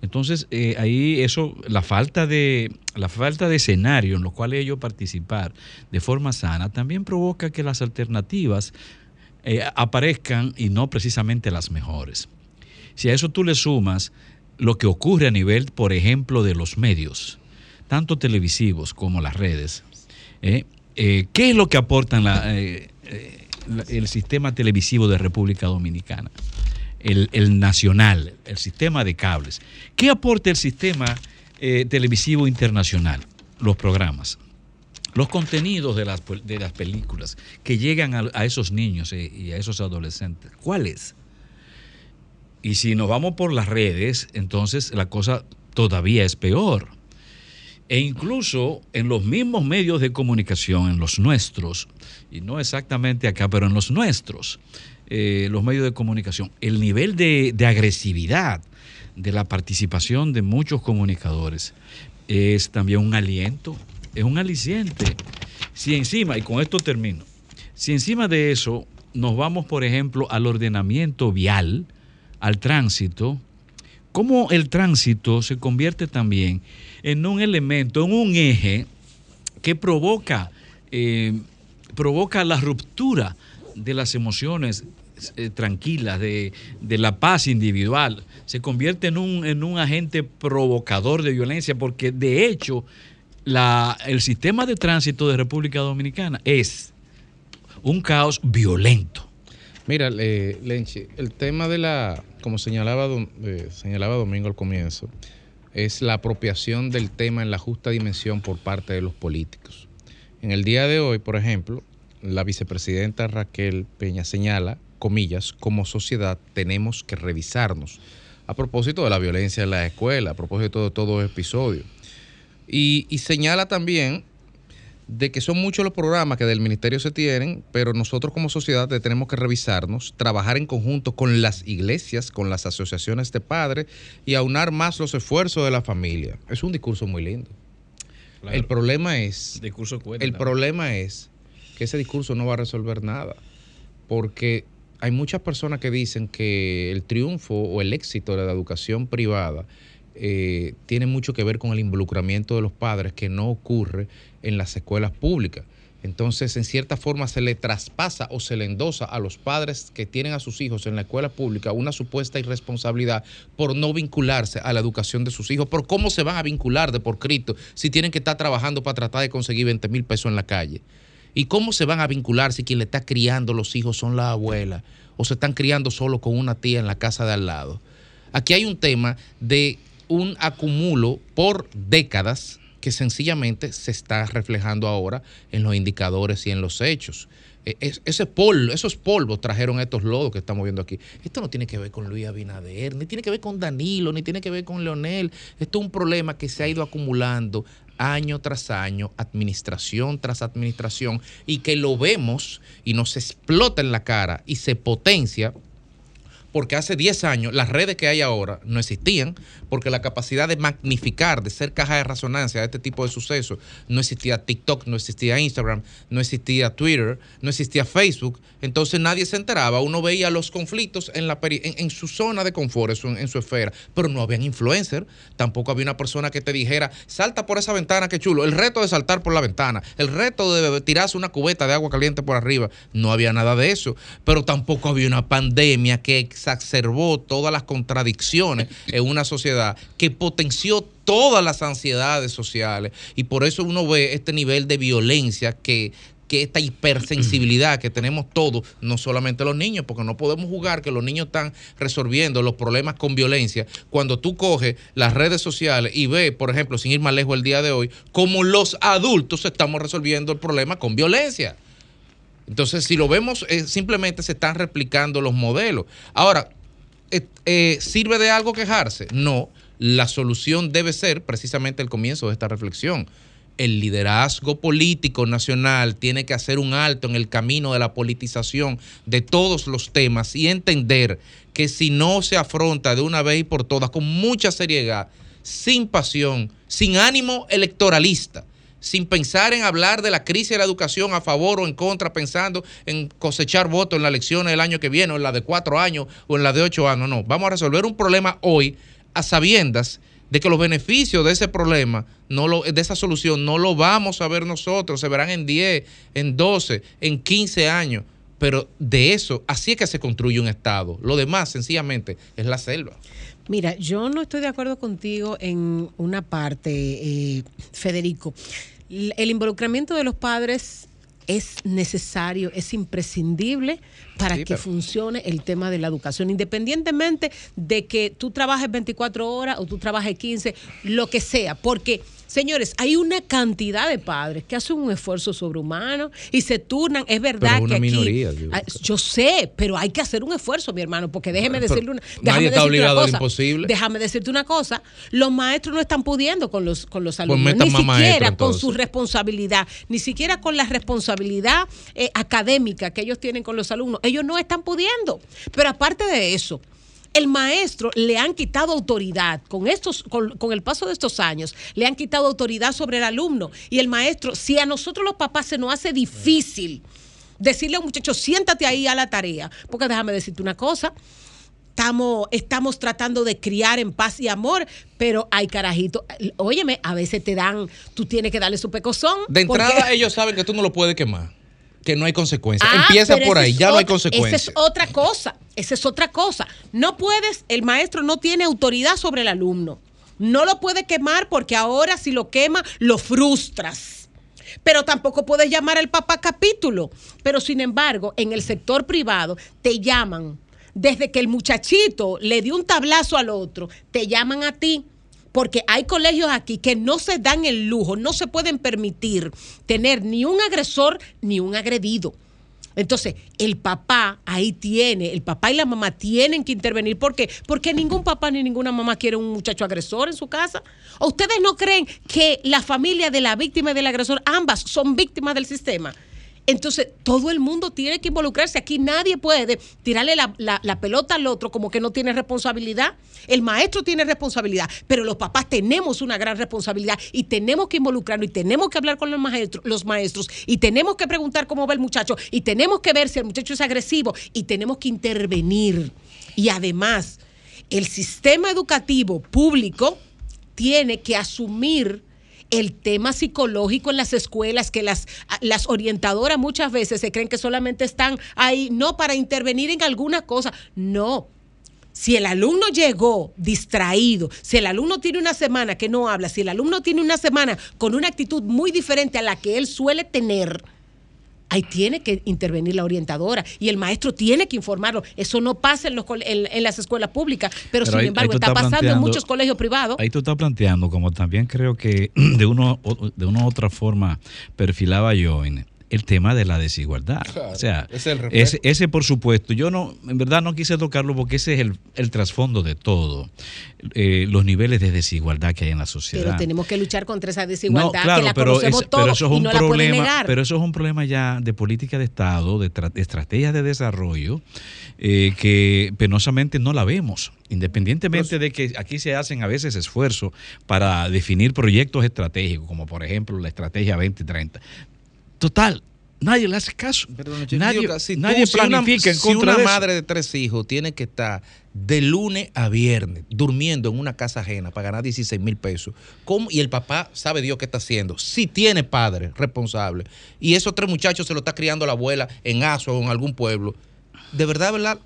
Entonces, eh, ahí eso, la falta de la falta de escenario en los cuales ellos participar de forma sana también provoca que las alternativas eh, aparezcan y no precisamente las mejores. Si a eso tú le sumas lo que ocurre a nivel, por ejemplo, de los medios, tanto televisivos como las redes, ¿qué es lo que aportan la- el sistema televisivo de República Dominicana? El, el nacional, el sistema de cables. ¿Qué aporta el sistema eh, televisivo internacional? Los programas los contenidos de las, de las películas que llegan a, a esos niños eh, y a esos adolescentes. ¿Cuáles? Y si nos vamos por las redes, entonces la cosa todavía es peor. E incluso en los mismos medios de comunicación, en los nuestros, y no exactamente acá, pero en los nuestros, eh, los medios de comunicación, el nivel de, de agresividad de la participación de muchos comunicadores es también un aliento, es un aliciente. Si encima, y con esto termino, si encima de eso nos vamos, por ejemplo, al ordenamiento vial, al tránsito, cómo el tránsito se convierte también en un elemento, en un eje que provoca, eh, provoca la ruptura de las emociones eh, tranquilas, de, la paz individual. Se convierte en un, en un agente provocador de violencia porque de hecho el sistema de tránsito de República Dominicana es un caos violento. Mira, eh, Lenchi, el tema de la, como señalaba, eh, señalaba Domingo al comienzo, es la apropiación del tema en la justa dimensión por parte de los políticos. En el día de hoy, por ejemplo, la vicepresidenta Raquel Peña señala, comillas, como sociedad tenemos que revisarnos. A propósito de la violencia en la escuela, a propósito de todo episodio. Y, y señala también de que son muchos los programas que del ministerio se tienen, pero nosotros como sociedad te- tenemos que revisarnos, trabajar en conjunto con las iglesias, con las asociaciones de padres y aunar más los esfuerzos de la familia. Es un discurso muy lindo. El problema es, Discurso cuenta. el problema es que ese discurso no va a resolver nada, porque hay muchas personas que dicen que el triunfo o el éxito de la educación privada eh, tiene mucho que ver con el involucramiento de los padres que no ocurre en las escuelas públicas. Entonces, en cierta forma, se le traspasa o se le endosa a los padres que tienen a sus hijos en la escuela pública una supuesta irresponsabilidad por no vincularse a la educación de sus hijos. ¿Por cómo se van a vincular de por Cristo si tienen que estar trabajando para tratar de conseguir 20 mil pesos en la calle? ¿Y cómo se van a vincular si quien le está criando los hijos son la abuela o se están criando solo con una tía en la casa de al lado? Aquí hay un tema de un acumulo por décadas que sencillamente se está reflejando ahora en los indicadores y en los hechos. E- es- ese polvo, esos polvos trajeron estos lodos que estamos viendo aquí. Esto no tiene que ver con Luis Abinader, ni tiene que ver con Danilo, ni tiene que ver con Leonel. Esto es un problema que se ha ido acumulando año tras año, administración tras administración, y que lo vemos y nos explota en la cara y se potencia porque hace 10 años las redes que hay ahora no existían, porque la capacidad de magnificar, de ser caja de resonancia de este tipo de sucesos, no existía TikTok, no existía Instagram, no existía Twitter, no existía Facebook, entonces nadie se enteraba, uno veía los conflictos en, la peri- en, su zona de confort, en su, en su esfera, pero no habían influencer, tampoco había una persona que te dijera, salta por esa ventana, qué chulo, el reto de saltar por la ventana, el reto de tirarse una cubeta de agua caliente por arriba, no había nada de eso, pero tampoco había una pandemia que exacerbó todas las contradicciones en una sociedad, que potenció todas las ansiedades sociales y por eso uno ve este nivel de violencia que que esta hipersensibilidad que tenemos todos, no solamente los niños, porque no podemos jugar que los niños están resolviendo los problemas con violencia, cuando tú coges las redes sociales y ves, por ejemplo, sin ir más lejos el día de hoy, como los adultos estamos resolviendo el problema con violencia. Entonces, si lo vemos, eh, simplemente se están replicando los modelos. Ahora, eh, eh, ¿sirve de algo quejarse? No, la solución debe ser precisamente el comienzo de esta reflexión. El liderazgo político nacional tiene que hacer un alto en el camino de la politización de todos los temas y entender que si no se afronta de una vez y por todas, con mucha seriedad, sin pasión, sin ánimo electoralista, sin pensar en hablar de la crisis de la educación a favor o en contra, pensando en cosechar votos en las elecciones del año que viene, o en la de cuatro años, o en la de ocho años. No, vamos a resolver un problema hoy a sabiendas de que los beneficios de ese problema, no lo, de esa solución, no lo vamos a ver nosotros, se verán en 10, en 12, en 15 años. Pero de eso, así es que se construye un Estado. Lo demás, sencillamente, es la selva. Mira, yo no estoy de acuerdo contigo en una parte, eh, Federico. El involucramiento de los padres es necesario, es imprescindible para Sí, que pero- funcione el tema de la educación, independientemente de que tú trabajes 24 horas o tú trabajes 15, lo que sea, porque... Señores, hay una cantidad de padres que hacen un esfuerzo sobrehumano y se turnan. Es verdad Pero es una que aquí, minoría, digo. Ah, yo sé, pero hay que hacer un esfuerzo, mi hermano, porque déjeme Pero decirle una, nadie está obligado una a lo cosa. imposible. Déjame decirte una cosa, los maestros no están pudiendo con los con los alumnos, metan ni siquiera con su responsabilidad, ni siquiera con la responsabilidad eh, académica que ellos tienen con los alumnos. Ellos no están pudiendo. Pero aparte de eso, el maestro le han quitado autoridad con estos con, con el paso de estos años le han quitado autoridad sobre el alumno y el maestro si a nosotros los papás se nos hace difícil decirle a un muchacho siéntate ahí a la tarea porque déjame decirte una cosa estamos, estamos tratando de criar en paz y amor, pero hay carajitos. Óyeme, a veces te dan, tú tienes que darle su pecozón. De entrada, porque- ellos saben que tú no lo puedes quemar, que no hay consecuencias. Ah, Empieza por ahí, ya no hay consecuencias. Esa es otra cosa, esa es otra cosa. No puedes, el maestro no tiene autoridad sobre el alumno. No lo puede quemar porque ahora si lo quema, lo frustras. Pero tampoco puedes llamar al papá capítulo. Pero sin embargo, en el sector privado te llaman. Desde que el muchachito le dio un tablazo al otro, te llaman a ti. Porque hay colegios aquí que no se dan el lujo, no se pueden permitir tener ni un agresor ni un agredido. Entonces, el papá ahí tiene, el papá y la mamá tienen que intervenir. ¿Por qué? Porque ningún papá ni ninguna mamá quiere un muchacho agresor en su casa. ¿O ustedes no creen que la familia de la víctima y del agresor, ambas son víctimas del sistema? Entonces, todo el mundo tiene que involucrarse. Aquí nadie puede tirarle la, pelota al otro como que no tiene responsabilidad. El maestro tiene responsabilidad, pero los papás tenemos una gran responsabilidad y tenemos que involucrarnos y tenemos que hablar con los maestros, los maestros y tenemos que preguntar cómo va el muchacho y tenemos que ver si el muchacho es agresivo y tenemos que intervenir. Y además, el sistema educativo público tiene que asumir el tema psicológico en las escuelas, que las, las orientadoras muchas veces se creen que solamente están ahí, no para intervenir en alguna cosa, no. Si el alumno llegó distraído, si el alumno tiene una semana que no habla, si el alumno tiene una semana con una actitud muy diferente a la que él suele tener, ahí tiene que intervenir la orientadora y el maestro tiene que informarlo. Eso no pasa en, los, en, en las escuelas públicas, pero, Pero sin ahí- embargo está pasando en muchos colegios privados. Ahí tú estás planteando, como también creo que de, uno, de una u otra forma perfilaba yo, en- el tema de la desigualdad. Claro, o sea, ese es el reflejo. ese, ese, por supuesto, yo no, en verdad no quise tocarlo porque ese es el, el trasfondo de todo, eh, los niveles de desigualdad que hay en la sociedad. Pero tenemos que luchar contra esa No, desigualdad claro, que la pero, conocemos es- pero todos eso es y un no la problema, negar. pero eso es un problema ya de política de Estado, de, tra- de estrategias de desarrollo, eh, que penosamente no la vemos, independientemente de que aquí se hacen a veces esfuerzos para definir proyectos estratégicos, como por ejemplo la estrategia 2030. Total, nadie le hace caso. nadie Digo, si tú- nadie si una- planifica en si contra una de eso. madre de tres hijos tiene que estar de lunes a viernes durmiendo en una casa ajena para ganar 16 mil pesos, ¿cómo? y el papá sabe Dios qué está haciendo, si tiene padre responsable, y esos tres muchachos se lo está criando la abuela en Aso o en algún pueblo, de verdad, ¿verdad?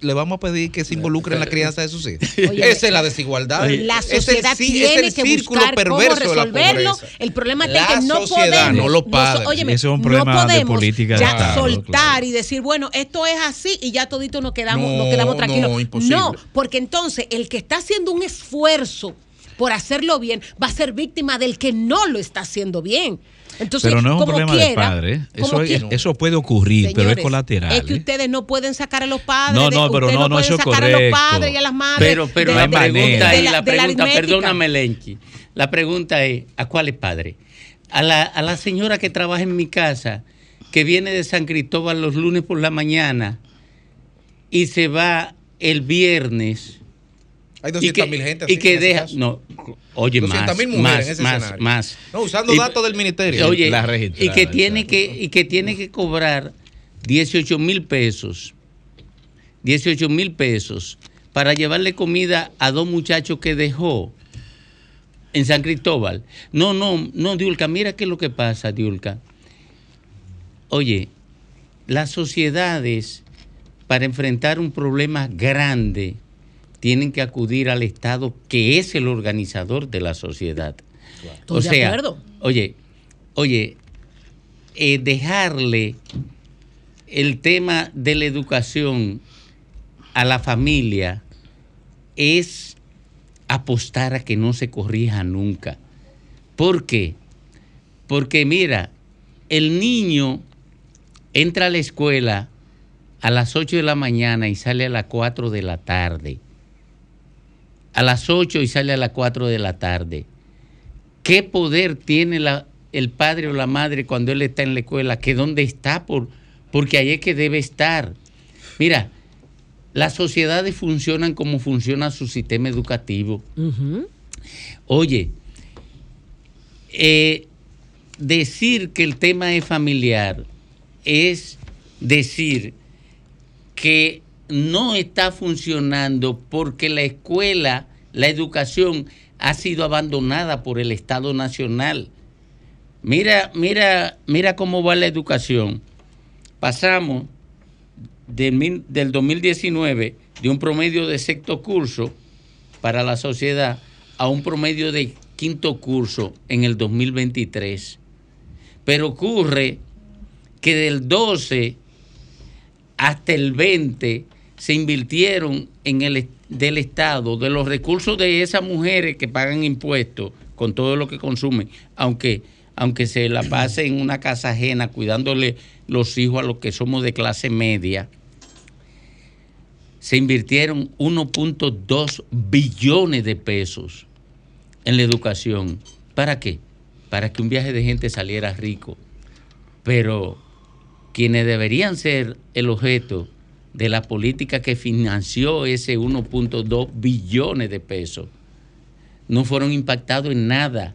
Le vamos a pedir que se involucre en la crianza de sus hijos. Oye, Esa es la desigualdad. La Es el sociedad ci- es tiene el que círculo buscar cómo perverso de la resolverlo. El problema La es que no sociedad, podemos, no los padres. óyeme, Ese es un no problema de podemos política ya soltar y decir, bueno, esto es así y ya todito nos quedamos, No, nos quedamos no, tranquilos. imposible. No, porque entonces el que está haciendo un esfuerzo por hacerlo bien va a ser víctima del que no lo está haciendo bien. Entonces, pero no es un problema de quiera, padre. ¿eh? Eso, es- quiera. eso puede ocurrir, pero es colateral. Es que ¿eh? ustedes no pueden sacar a los padres. No, de- no, pero no, no, pueden eso sacar a los correcto. padres y a las madres. Pero, pero de- la de- pregunta de es, la- la de la pregunta, aritmética. perdóname, Lenchi. La pregunta es, ¿a cuál es padre? A la, a la señora que trabaja en mi casa, que viene de San Cristóbal los lunes por la mañana y se va el viernes. Hay y que- 200.000 gente Y que deja, caso. no, oye, 200.000 más, mujeres más, en ese más, escenario. más. No, usando Y- datos del ministerio. Oye, La y que tiene que y que tiene que cobrar 18 mil pesos, 18 mil pesos para llevarle comida a dos muchachos que dejó en San Cristóbal. No, no, no, Diulca, mira qué es lo que pasa, Diulca. Oye, las sociedades para enfrentar un problema grande tienen que acudir al Estado que es el organizador de la sociedad. Estoy o de sea, acuerdo. oye, oye, eh, dejarle el tema de la educación a la familia es apostar a que no se corrija nunca. ¿Por qué? Porque mira, el niño entra a la escuela a las 8 de la mañana y sale a las 4 de la tarde. A las 8 y sale a las 4 de la tarde. ¿Qué poder tiene la- el padre o la madre cuando él está en la escuela? ¿Que dónde está? Por, porque ahí es que debe estar. Mira, las sociedades funcionan como funciona su sistema educativo. Oye, eh, decir que el tema es familiar es decir que no está funcionando porque la escuela, la educación ha sido abandonada por el Estado Nacional. Mira, mira, mira cómo va la educación. Pasamos del, del 2019 de un promedio de sexto curso para la sociedad a un promedio de quinto curso en el 2023. Pero ocurre que del 12 hasta el 20 se invirtieron en el del Estado, de los recursos de esas mujeres que pagan impuestos con todo lo que consumen, aunque, aunque se la pase en una casa ajena cuidándole los hijos a los que somos de clase media, se invirtieron 1.2 billones de pesos en la educación. ¿Para qué? Para que un viaje de gente saliera rico. Pero quienes deberían ser el objeto de la política que financió ese 1.2 billones de pesos no fueron impactados en nada.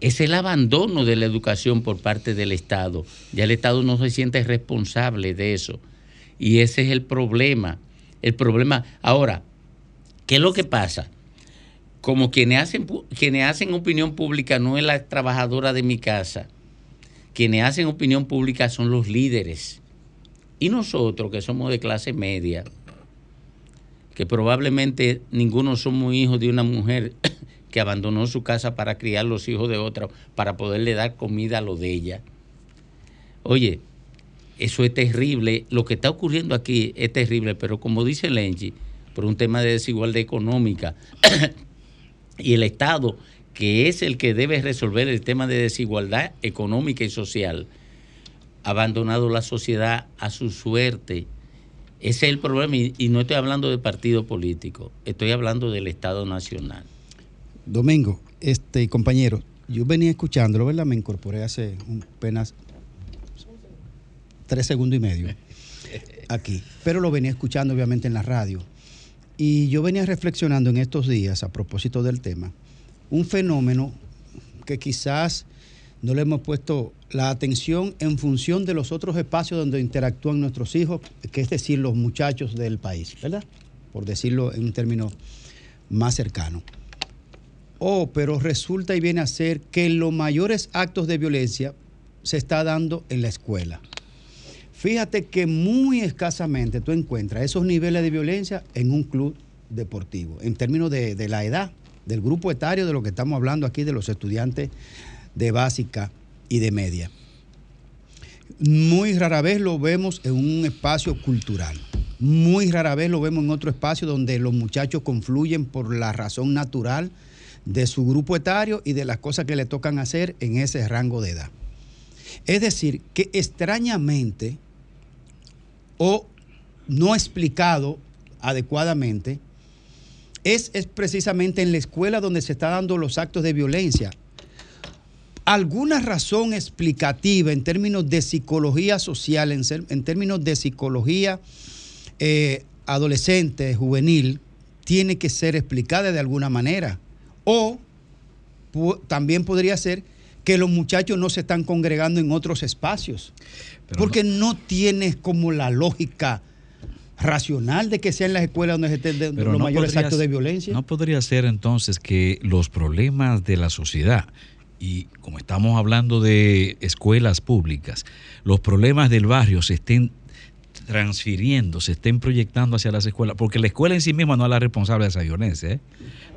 Es el abandono de la educación por parte del Estado. Ya el Estado no se siente responsable de eso. Y ese es el problema. El problema. Ahora, ¿qué es lo que pasa? Como quienes hacen, quienes hacen opinión pública no es la trabajadora de mi casa. Quienes hacen opinión pública son los líderes. Y nosotros, que somos de clase media, que probablemente ninguno somos hijos de una mujer que abandonó su casa para criar los hijos de otra, para poderle dar comida a lo de ella. Oye, eso es terrible. Lo que está ocurriendo aquí es terrible, pero como dice Lenchi, por un tema de desigualdad económica y el Estado, que es el que debe resolver el tema de desigualdad económica y social, abandonado la sociedad a su suerte. Ese es el problema y, y no estoy hablando de partido político, estoy hablando del Estado Nacional. Domingo, este compañero, yo venía escuchándolo, ¿verdad? Me incorporé hace apenas tres segundos y medio aquí, pero lo venía escuchando obviamente en la radio. Y yo venía reflexionando en estos días a propósito del tema, un fenómeno que quizás no le hemos puesto la atención en función de los otros espacios donde interactúan nuestros hijos, que es decir, los muchachos del país, ¿verdad? Por decirlo en un término más cercano. Oh, pero resulta y viene a ser que los mayores actos de violencia se está dando en la escuela. Fíjate que muy escasamente tú encuentras esos niveles de violencia en un club deportivo, en términos de, de la edad, del grupo etario de lo que estamos hablando aquí, de los estudiantes de básica y de media. Muy rara vez lo vemos en un espacio cultural. Muy rara vez lo vemos en otro espacio donde los muchachos confluyen por la razón natural de su grupo etario y de las cosas que le tocan hacer en ese rango de edad. Es decir, que extrañamente o no explicado adecuadamente, es, es precisamente en la escuela donde se están dando los actos de violencia. ¿Alguna razón explicativa en términos de psicología social, en, ser- en términos de psicología eh, adolescente, juvenil, tiene que ser explicada de alguna manera? O pu- también podría ser que los muchachos no se están congregando en otros espacios. porque no, tienes como la lógica racional de que sea en las escuelas donde se estén los no mayores podría actos de violencia. No podría ser entonces que los problemas de la sociedad, y como estamos hablando de escuelas públicas, los problemas del barrio se estén transfiriendo, se estén proyectando hacia las escuelas, porque la escuela en sí misma no es la responsable de esa violencia, ¿eh?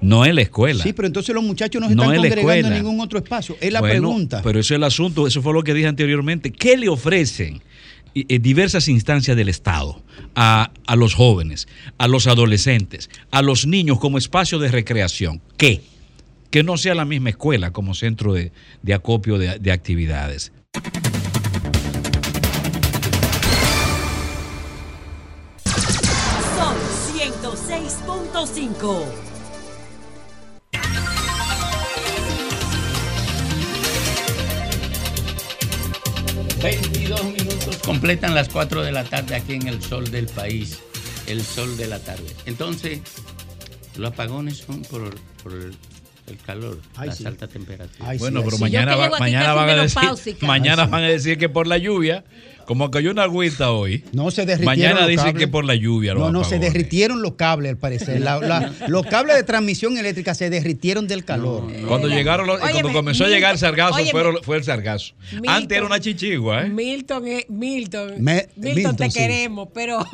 no es la escuela. Sí, pero entonces los muchachos no se No están es congregando en ningún otro espacio. Es la Bueno, pregunta. Pero eso es el asunto, eso fue lo que dije anteriormente. ¿Qué le ofrecen eh, eh, diversas instancias del Estado a, a los jóvenes, a los adolescentes, a los niños como espacio de recreación? ¿Qué? Que no sea la misma escuela como centro de, de acopio de, de actividades. Son 106.5. 22 minutos completan las 4 de la tarde aquí en el sol del país, el sol de la tarde. Entonces, los apagones son por, por el, calor, Ay, las sí. altas temperaturas. bueno, pero mañana, va- mañana van a decir, mañana van a decir que por la lluvia, como cayó una agüita hoy, no se derritieron mañana los dicen cables. que por la lluvia. los No, no, se derritieron los cables al parecer. La- la- los cables de transmisión eléctrica se derritieron del calor. Cuando llegaron los, Óyeme, cuando comenzó a llegar el sargazo, óyeme. fueron- fue el sargazo. Milton. Antes era una chichigua, ¿eh? Milton, Milton, Me- Milton, Milton, te sí. queremos, pero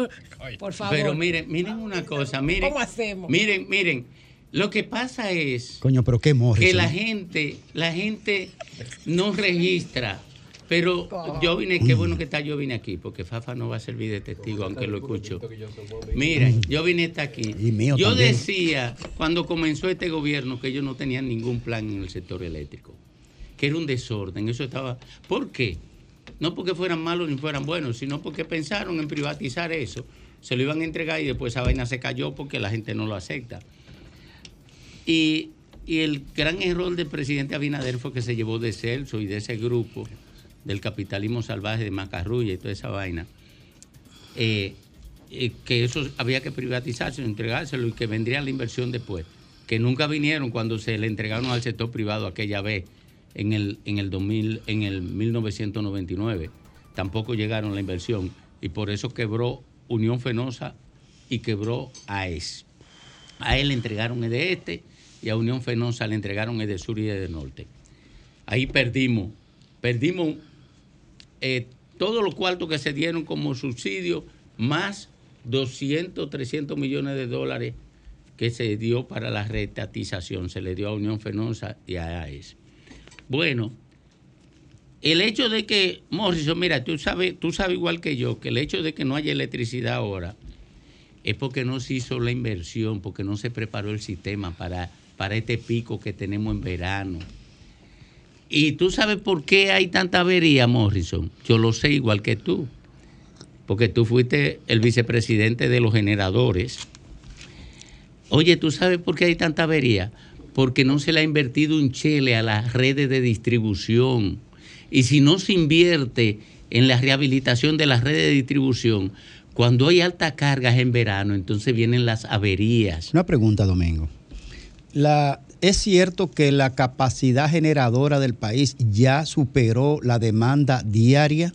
por favor. Pero miren, miren una cosa, miren. ¿Cómo hacemos? Miren, miren, lo que pasa es Coño, pero qué morris. que la gente, la gente no registra. Pero yo vine, qué bueno que está, yo vine aquí, porque Fafa no va a servir de testigo, aunque lo escucho. Mira, yo vine hasta aquí. mío yo también. decía, cuando comenzó este gobierno, que ellos no tenían ningún plan en el sector eléctrico, que era un desorden, eso estaba... ¿Por qué? No porque fueran malos ni fueran buenos, sino porque pensaron en privatizar eso, se lo iban a entregar y después esa vaina se cayó porque la gente no lo acepta. Y, el gran error del presidente Abinader fue que se llevó de Celso y de ese grupo del capitalismo salvaje de Macarrulla y toda esa vaina, eh, eh, que eso había que privatizárselo, entregárselo y que vendría la inversión después, que nunca vinieron cuando se le entregaron al sector privado aquella vez en el, en el, 2000, en el 1999. Tampoco llegaron la inversión y por eso quebró Unión Fenosa y quebró AES. A él le entregaron el de este y a Unión Fenosa le entregaron el de sur y el de norte. Ahí perdimos, perdimos eh, todos los cuartos que se dieron como subsidio, más 200, 300 millones de dólares que se dio para la retatización, se le dio a Unión Fenosa y a AES. Bueno, el hecho de que, Morrison, mira, tú sabes, tú sabes igual que yo, que el hecho de que no haya electricidad ahora es porque no se hizo la inversión, porque no se preparó el sistema para, para este pico que tenemos en verano. ¿Y tú sabes por qué hay tanta avería, Morrison? Yo lo sé igual que tú. Porque tú fuiste el vicepresidente de los generadores. Oye, ¿tú sabes por qué hay tanta avería? Porque no se le ha invertido un chele a las redes de distribución. Y si no se invierte en la rehabilitación de las redes de distribución, cuando hay altas cargas en verano, entonces vienen las averías. Una pregunta, Domingo. La, ¿Es cierto que la capacidad generadora del país ya superó la demanda diaria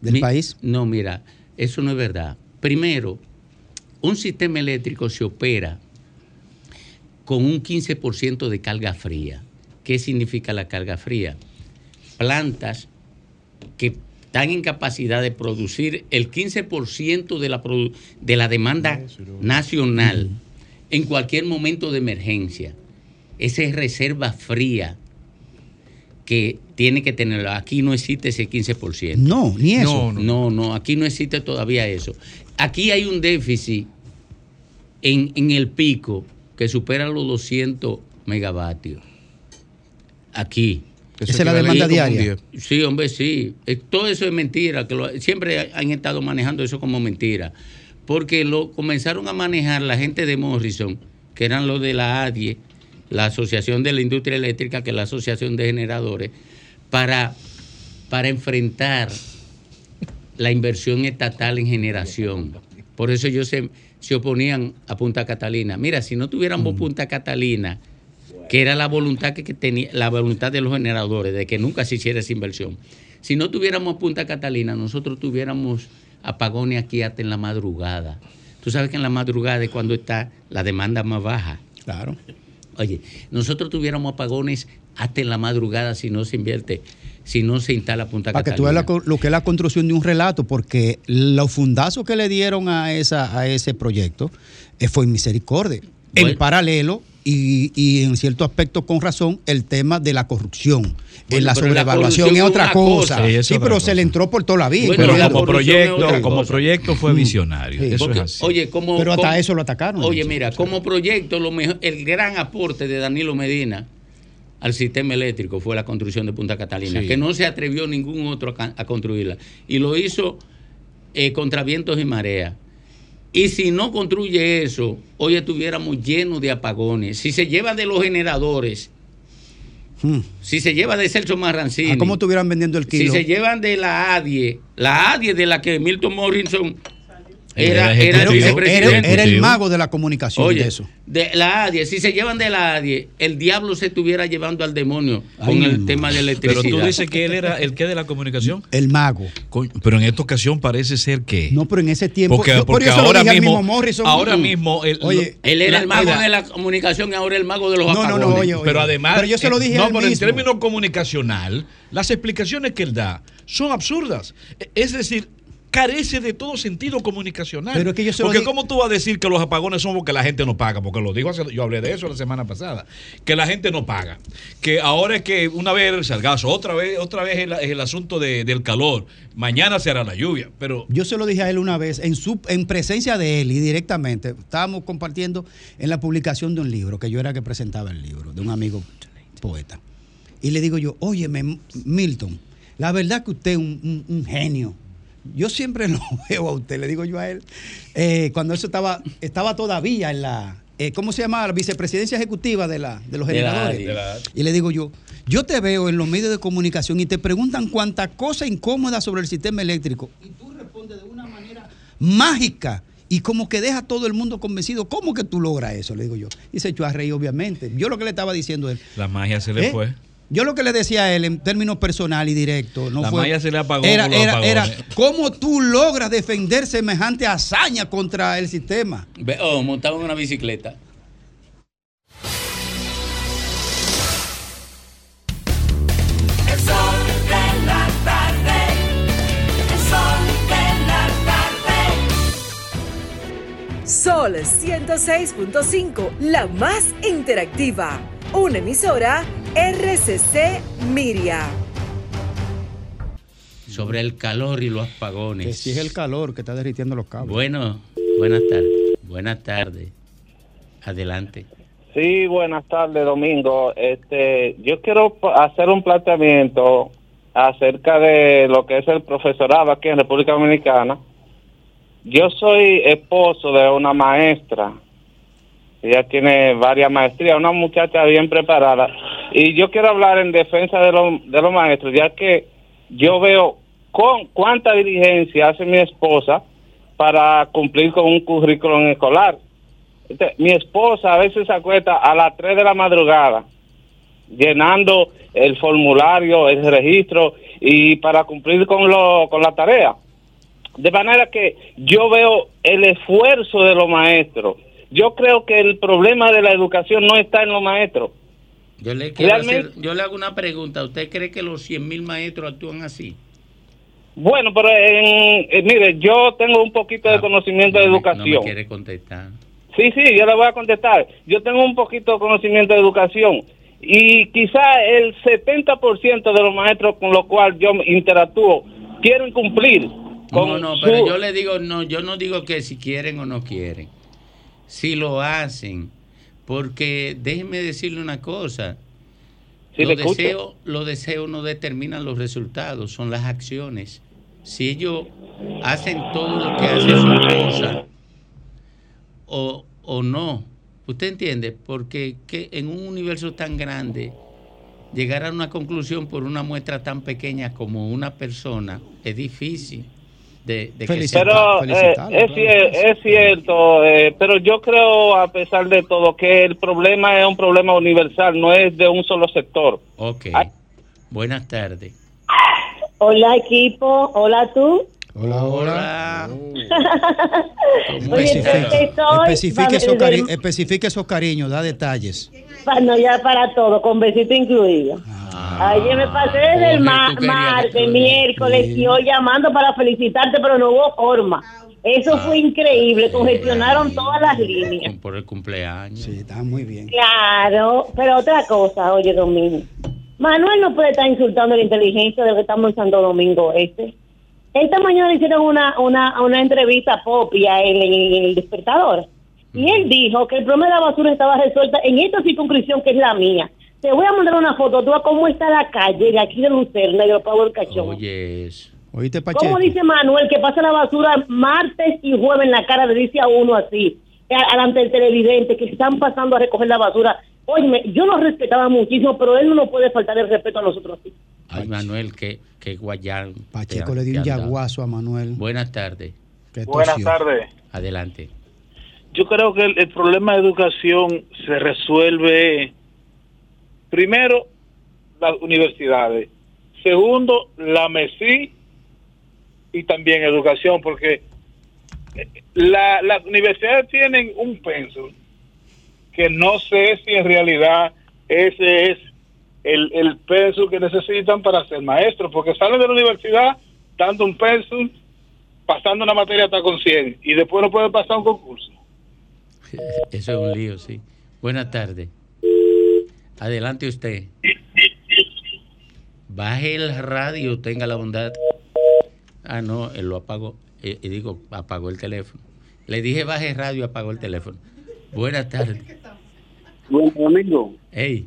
del Mi- país? No, mira, eso no es verdad. Primero, un sistema eléctrico se opera con un 15% de carga fría. ¿Qué significa la carga fría? Plantas que están en capacidad de producir el 15% de la, de la demanda nacional en cualquier momento de emergencia. Esa es reserva fría que tiene que tenerlo. Aquí no existe ese 15%. No, ni eso. No, no, no, aquí no existe todavía eso. Aquí hay un déficit en, en el pico que supera los 200 megavatios. Aquí. Esa es la demanda diaria. Sí, hombre, sí. Eh, Todo eso es mentira. Que lo- siempre han estado manejando eso como mentira. Porque lo comenzaron a manejar la gente de Morrison, que eran los de la ADIE, la Asociación de la Industria Eléctrica, que es la Asociación de Generadores, para, para enfrentar la inversión estatal en generación. Por eso ellos se, se oponían a Punta Catalina. Mira, si no tuviéramos Punta Catalina, que era la voluntad que, que tenía, la voluntad de los generadores, de que nunca se hiciera esa inversión. Si no tuviéramos Punta Catalina, nosotros tuviéramos apagones aquí hasta en la madrugada. Tú sabes que en la madrugada es cuando está la demanda más baja. Claro. Oye, nosotros tuviéramos apagones hasta en la madrugada si no se invierte, si no se instala Punta Para que Catalina. tú veas lo que es la construcción de un relato, porque los fundazos que le dieron a, esa, a ese proyecto eh, fue misericordia. En paralelo, y, y en cierto aspecto con razón, el tema de la corrupción. Bueno, en la la sobrevaluación corrupción es otra cosa. cosa. Sí, pero cosa. se le entró por toda la vida. Bueno, Pero la como proyecto, como proyecto fue visionario. Sí. Eso Porque, es así. Oye, como, Pero hasta como- eso lo atacaron. Oye, mira, como proyecto, lo mejor, el gran aporte de Danilo Medina al sistema eléctrico fue la construcción de Punta Catalina, Sí. que no se atrevió ningún otro a, a construirla. Y lo hizo eh, contra vientos y marea. Y si no construye eso, hoy estuviéramos llenos de apagones. Si se lleva de los generadores, Hmm. si se lleva de Celso Marrancini, ¿A cómo estuvieran vendiendo el si kilo? se llevan de la ADIE, la ADIE de la que Milton Morrison Era era, era el. Era, era el mago de la comunicación Oye, de eso. de la ADIE, si se llevan de la ADIE, el diablo se estuviera llevando al demonio Ay, con el tema de Pero electricidad. tú dices que él era el que de la comunicación. El mago. Coño, Pero en esta ocasión parece ser que. No, pero en ese tiempo. porque yo por porque lo ahora dije mismo, mismo Morrison. ahora Mm. mismo, el- Oye, Él era la- el mago de la comunicación y ahora el mago de los No, no, no, oye, oye. pero además, Pero yo se lo eh, dije no, pero en términos comunicacional, las explicaciones que él da son absurdas. E- Es decir, carece de todo sentido comunicacional. Pero es que yo se lo porque cómo tú vas a decir que los apagones son porque la gente no paga, porque lo digo hace- yo hablé de eso la semana pasada, que la gente no paga, que ahora es que una vez el sargazo, otra vez, otra vez el, el asunto de- del calor, mañana será la lluvia, pero Yo se lo dije a él una vez, en, su, en presencia de él y directamente. Estábamos compartiendo en la publicación de un libro, que yo era que presentaba el libro, de un amigo poeta. Y le digo yo, óyeme, Milton, la verdad que usted es un, un- un genio. Yo siempre lo veo a usted, le digo yo a él, eh, cuando eso estaba, estaba todavía en la, eh, ¿cómo se llama? La vicepresidencia ejecutiva de, la, de los De la generadores. ADI. de la- Y le digo yo, yo te veo en los medios de comunicación y te preguntan cuánta cosa incómoda sobre el sistema eléctrico. Y tú respondes de una manera mágica y como que deja a todo el mundo convencido. ¿Cómo que tú logras eso? Le digo yo. Y se echó a reír, obviamente. Yo lo que le estaba diciendo él. la magia se le ¿eh? fue. Yo lo que le decía a él en términos personal y directo, no La fue. malla se le apagó era, era, era, ¿cómo tú logras defender semejante hazaña contra el sistema? Oh, montaba en una bicicleta. El sol de la tarde. El sol de la tarde. Sol 106.5, la más interactiva. Una emisora RCC Miria. Sobre el calor y los apagones. Que si es el calor que está derritiendo los cables. Bueno, buenas tardes. Buenas tardes. Adelante. Sí, buenas tardes, Domingo. Este, yo quiero hacer un planteamiento acerca de lo que es el profesorado aquí en República Dominicana. Yo soy esposo de una maestra. Ella tiene varias maestrías, una muchacha bien preparada. Y yo quiero hablar en defensa de, los de los maestros, ya que yo veo con cuánta diligencia hace mi esposa para cumplir con un currículum escolar. Este, mi esposa a veces se acuesta a las 3 de la madrugada llenando el formulario, el registro y para cumplir con, lo, con la tarea. De manera que yo veo el esfuerzo de los maestros. Yo creo que el problema de la educación no está en los maestros. Yo le, quiero hacer- yo le hago una pregunta. ¿Usted cree que los 100 mil maestros actúan así? Bueno, pero en, eh, mire, yo tengo un poquito de conocimiento de Ah, No educación. me quiere contestar. Sí, sí, yo le voy a contestar. Yo tengo un poquito de conocimiento de educación y quizá el 70% de los maestros con los cuales yo interactúo quieren cumplir con No, no, su- pero yo le digo, no, yo no digo que si quieren o no quieren. Si lo hacen, porque déjeme decirle una cosa. Sí, los, deseos no determinan los resultados, son las acciones. Si ellos hacen todo lo que hace su esposa o, o no, ¿usted entiende? Porque que en un universo tan grande, llegar a una conclusión por una muestra tan pequeña como una persona es difícil. De, de que pero eh, es, cier- es cierto, eh, pero yo creo, a pesar de todo, que el problema es un problema universal, no es de un solo sector. Ok. Buenas tardes. Hola equipo, hola tú. Hola, hola. Oye, Especifique, esos, cari- especifique esos cariños, da detalles. Bueno, ya para todo, con besito incluido. Ayer me pasé desde el ma- martes, miércoles y hoy llamando para felicitarte, pero no hubo forma. Eso fue increíble, congestionaron todas las líneas. Por el cumpleaños. Sí, está muy bien. Claro, pero otra cosa, oye Domingo. Manuel no puede estar insultando la inteligencia de lo que estamos en Santo Domingo Este. Esta mañana le hicieron una, una, una entrevista popia en, en el despertador. Y él dijo que el problema de la basura estaba resuelta en esta circunscripción que es la mía. Te voy a mandar una foto, tú a cómo está la calle de aquí de Lucerna y de del Cachón. Oye, eso. ¿Oíste, Pacheco? ¿Cómo dice Manuel que pasa la basura martes y jueves en la cara? Le dice a uno así, a- delante del televidente, que están pasando a recoger la basura. Oye, yo lo respetaba muchísimo, pero él no nos puede faltar el respeto a nosotros. así. Ay, Manuel, qué, qué guayán. Pacheco te- le dio un yaguazo a Manuel. Buenas tardes. Buenas tardes. Adelante. Yo creo que el, problema de educación se resuelve primero las universidades, segundo la MESI y también educación, porque eh, la- las universidades tienen un penso que no sé si en realidad ese es el, el penso que necesitan para ser maestros, porque salen de la universidad dando un pensum, pasando una materia hasta con 100 y después no pueden pasar un concurso. Eso es un lío, sí. Buenas tardes. Adelante usted. Baje el radio, tenga la bondad. Ah, no, él lo apagó. Eh, y digo, apagó el teléfono. Le dije baje el radio, apagó el teléfono. Buenas tardes. Buen domingo. Hey,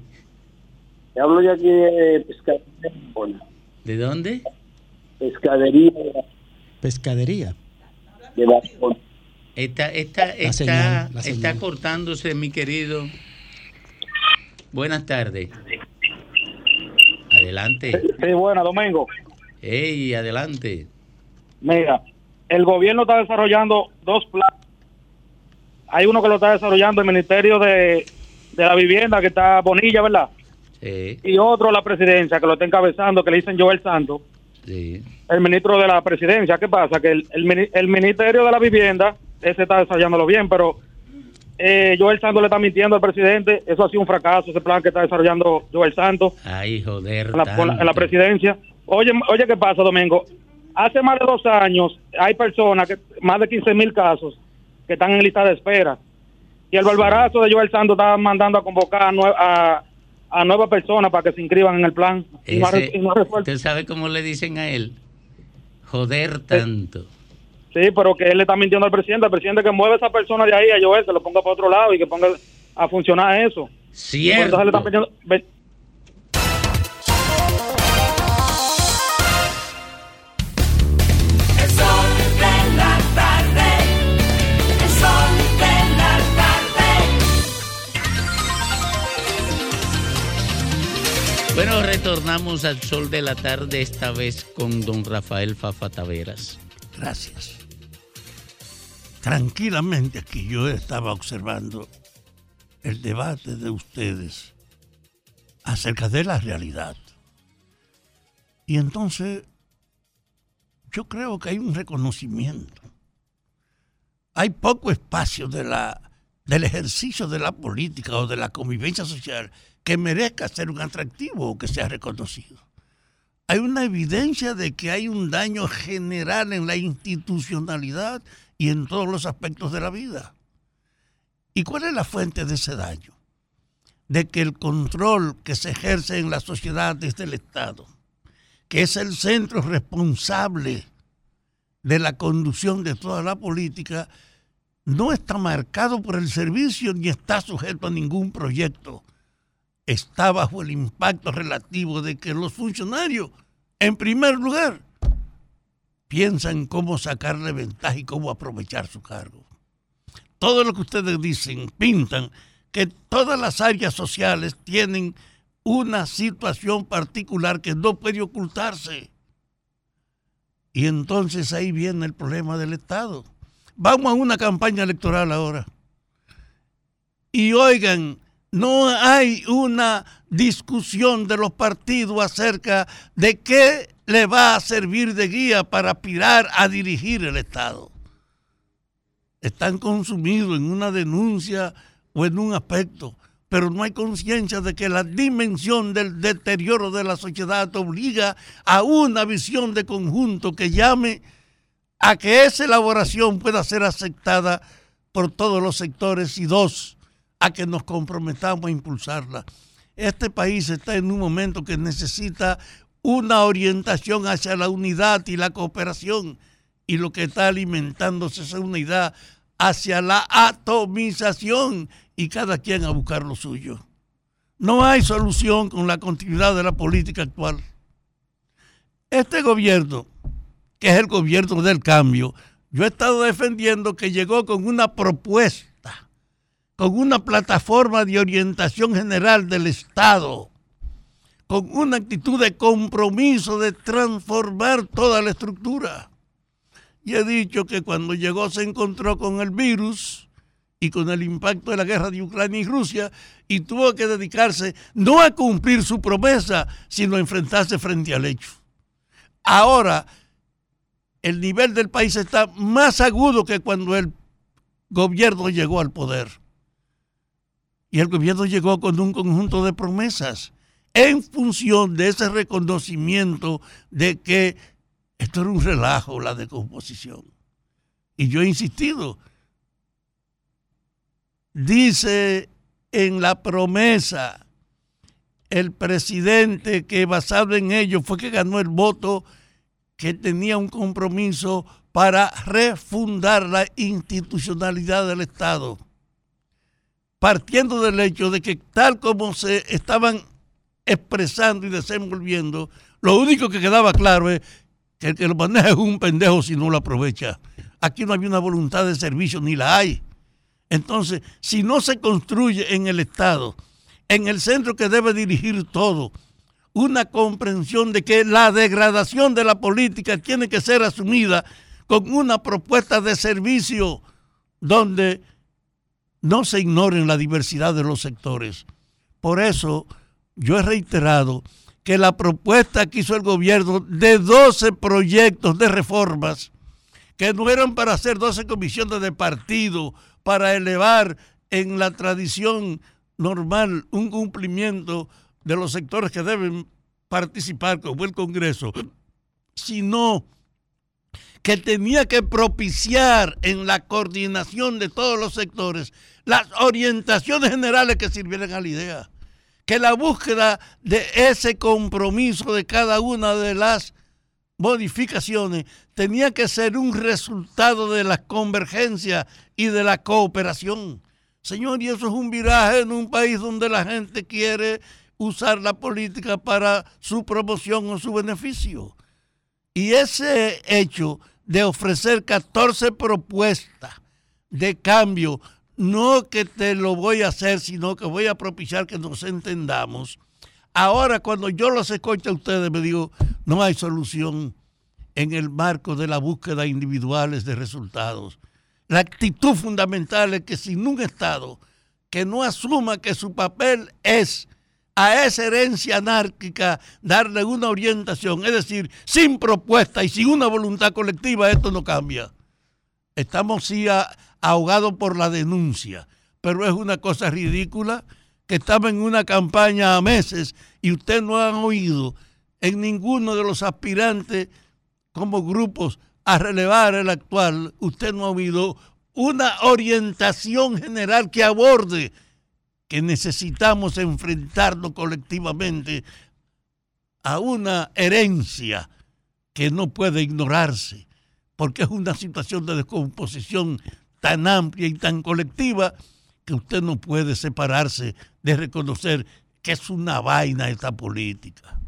Te hablo ya aquí de pescadería. ¿de dónde? pescadería Pescadería. de Barcelona. Está, está, está, señal, está señal. cortándose, mi querido. Buenas tardes. Adelante. Sí, bueno, Domingo. Hey, adelante. Mira, el gobierno está desarrollando dos planes. Hay uno que lo está desarrollando el Ministerio de, de la Vivienda, que está Bonilla, ¿verdad? Sí, Y otro la presidencia, que lo está encabezando, que le dicen Joel Santos, sí. el ministro de la presidencia. ¿Qué pasa? Que el, el Ministerio de la Vivienda, ese está desarrollándolo bien, pero eh, Joel Santos le está mintiendo al presidente. Eso ha sido un fracaso, ese plan que está desarrollando Joel Santos. Ay, joder. en la, con la- en la tanto. presidencia. Oye, oye, ¿qué pasa, Domingo? Hace más de dos años hay personas, que más de 15 mil casos, que están en lista de espera. Y el barbarazo de Joel Santos está mandando a convocar a, nue- a, a nuevas personas para que se inscriban en el plan. Y no Ese- y no. ¿Usted sabe cómo le dicen a él? Joder tanto. Sí, pero que él le está mintiendo al presidente. Al presidente que mueve a esa persona de ahí, a Joel, se lo ponga para otro lado y que ponga a funcionar eso. Cierto. Entonces le están vendiendo- ven- El sol de la tarde. El sol de la tarde. Bueno, retornamos al sol de la tarde, esta vez con don Rafael Fafa Taveras. Gracias. Tranquilamente aquí yo estaba observando el debate de ustedes acerca de la realidad. Y entonces yo creo que hay un reconocimiento. Hay poco espacio de la, del ejercicio de la política o de la convivencia social que merezca ser un atractivo o que sea reconocido. Hay una evidencia de que hay un daño general en la institucionalidad y en todos los aspectos de la vida. ¿Y cuál es la fuente de ese daño? De que el control que se ejerce en la sociedad desde el Estado, que es el centro responsable de la conducción de toda la política, no está marcado por el servicio ni está sujeto a ningún proyecto. Está bajo el impacto relativo de que los funcionarios, en primer lugar, piensan cómo sacarle ventaja y cómo aprovechar su cargo. Todo lo que ustedes dicen, pintan que todas las áreas sociales tienen una situación particular que no puede ocultarse. Y entonces ahí viene el problema del Estado. Vamos a una campaña electoral ahora. Y oigan, no hay una discusión de los partidos acerca de qué le va a servir de guía para aspirar a dirigir el Estado. Están consumidos en una denuncia o en un aspecto, pero no hay conciencia de que la dimensión del deterioro de la sociedad obliga a una visión de conjunto que llame a que esa elaboración pueda ser aceptada por todos los sectores y dos, a que nos comprometamos a impulsarla. Este país está en un momento que necesita una orientación hacia la unidad y la cooperación y lo que está alimentándose esa unidad hacia la atomización y cada quien a buscar lo suyo. No hay solución con la continuidad de la política actual. Este gobierno, que es el gobierno del cambio, yo he estado defendiendo que llegó con una propuesta, con una plataforma de orientación general del Estado, con una actitud de compromiso de transformar toda la estructura. Y he dicho que cuando llegó se encontró con el virus y con el impacto de la guerra de Ucrania y Rusia y tuvo que dedicarse no a cumplir su promesa, sino a enfrentarse frente al hecho. Ahora, el nivel del país está más agudo que cuando el gobierno llegó al poder. Y el gobierno llegó con un conjunto de promesas en función de ese reconocimiento de que esto era un relajo, la decomposición. Y yo he insistido. Dice en la promesa el presidente que basado en ello fue que ganó el voto que tenía un compromiso para refundar la institucionalidad del Estado, partiendo del hecho de que tal como se estaban expresando y desenvolviendo, lo único que quedaba claro es que el que es un pendejo si no lo aprovecha. Aquí no hay una voluntad de servicio, ni la hay. Entonces, si no se construye en el Estado, en el centro que debe dirigir todo, una comprensión de que la degradación de la política tiene que ser asumida con una propuesta de servicio donde no se ignoren la diversidad de los sectores. Por eso yo he reiterado que la propuesta que hizo el gobierno de 12 proyectos de reformas, que no eran para hacer 12 comisiones de partido, para elevar en la tradición normal un cumplimiento de los sectores que deben participar, como el Congreso, sino que tenía que propiciar en la coordinación de todos los sectores las orientaciones generales que sirvieran a la idea, que la búsqueda de ese compromiso de cada una de las modificaciones tenía que ser un resultado de la convergencia y de la cooperación. Señor, y eso es un viraje en un país donde la gente quiere usar la política para su promoción o su beneficio. Y ese hecho de ofrecer 14 propuestas de cambio, no que te lo voy a hacer, sino que voy a propiciar que nos entendamos. Ahora, cuando yo los escucho a ustedes, me digo, no hay solución en el marco de la búsqueda individuales de resultados. La actitud fundamental es que sin un Estado que no asuma que su papel es a esa herencia anárquica darle una orientación, es decir, sin propuesta y sin una voluntad colectiva, esto no cambia. Estamos sí a- ahogados por la denuncia, pero es una cosa ridícula que estamos en una campaña a meses y usted no han oído en ninguno de los aspirantes como grupos a relevar el actual, usted no ha oído una orientación general que aborde que necesitamos enfrentarnos colectivamente a una herencia que no puede ignorarse, porque es una situación de descomposición tan amplia y tan colectiva que usted no puede separarse de reconocer que es una vaina esta política.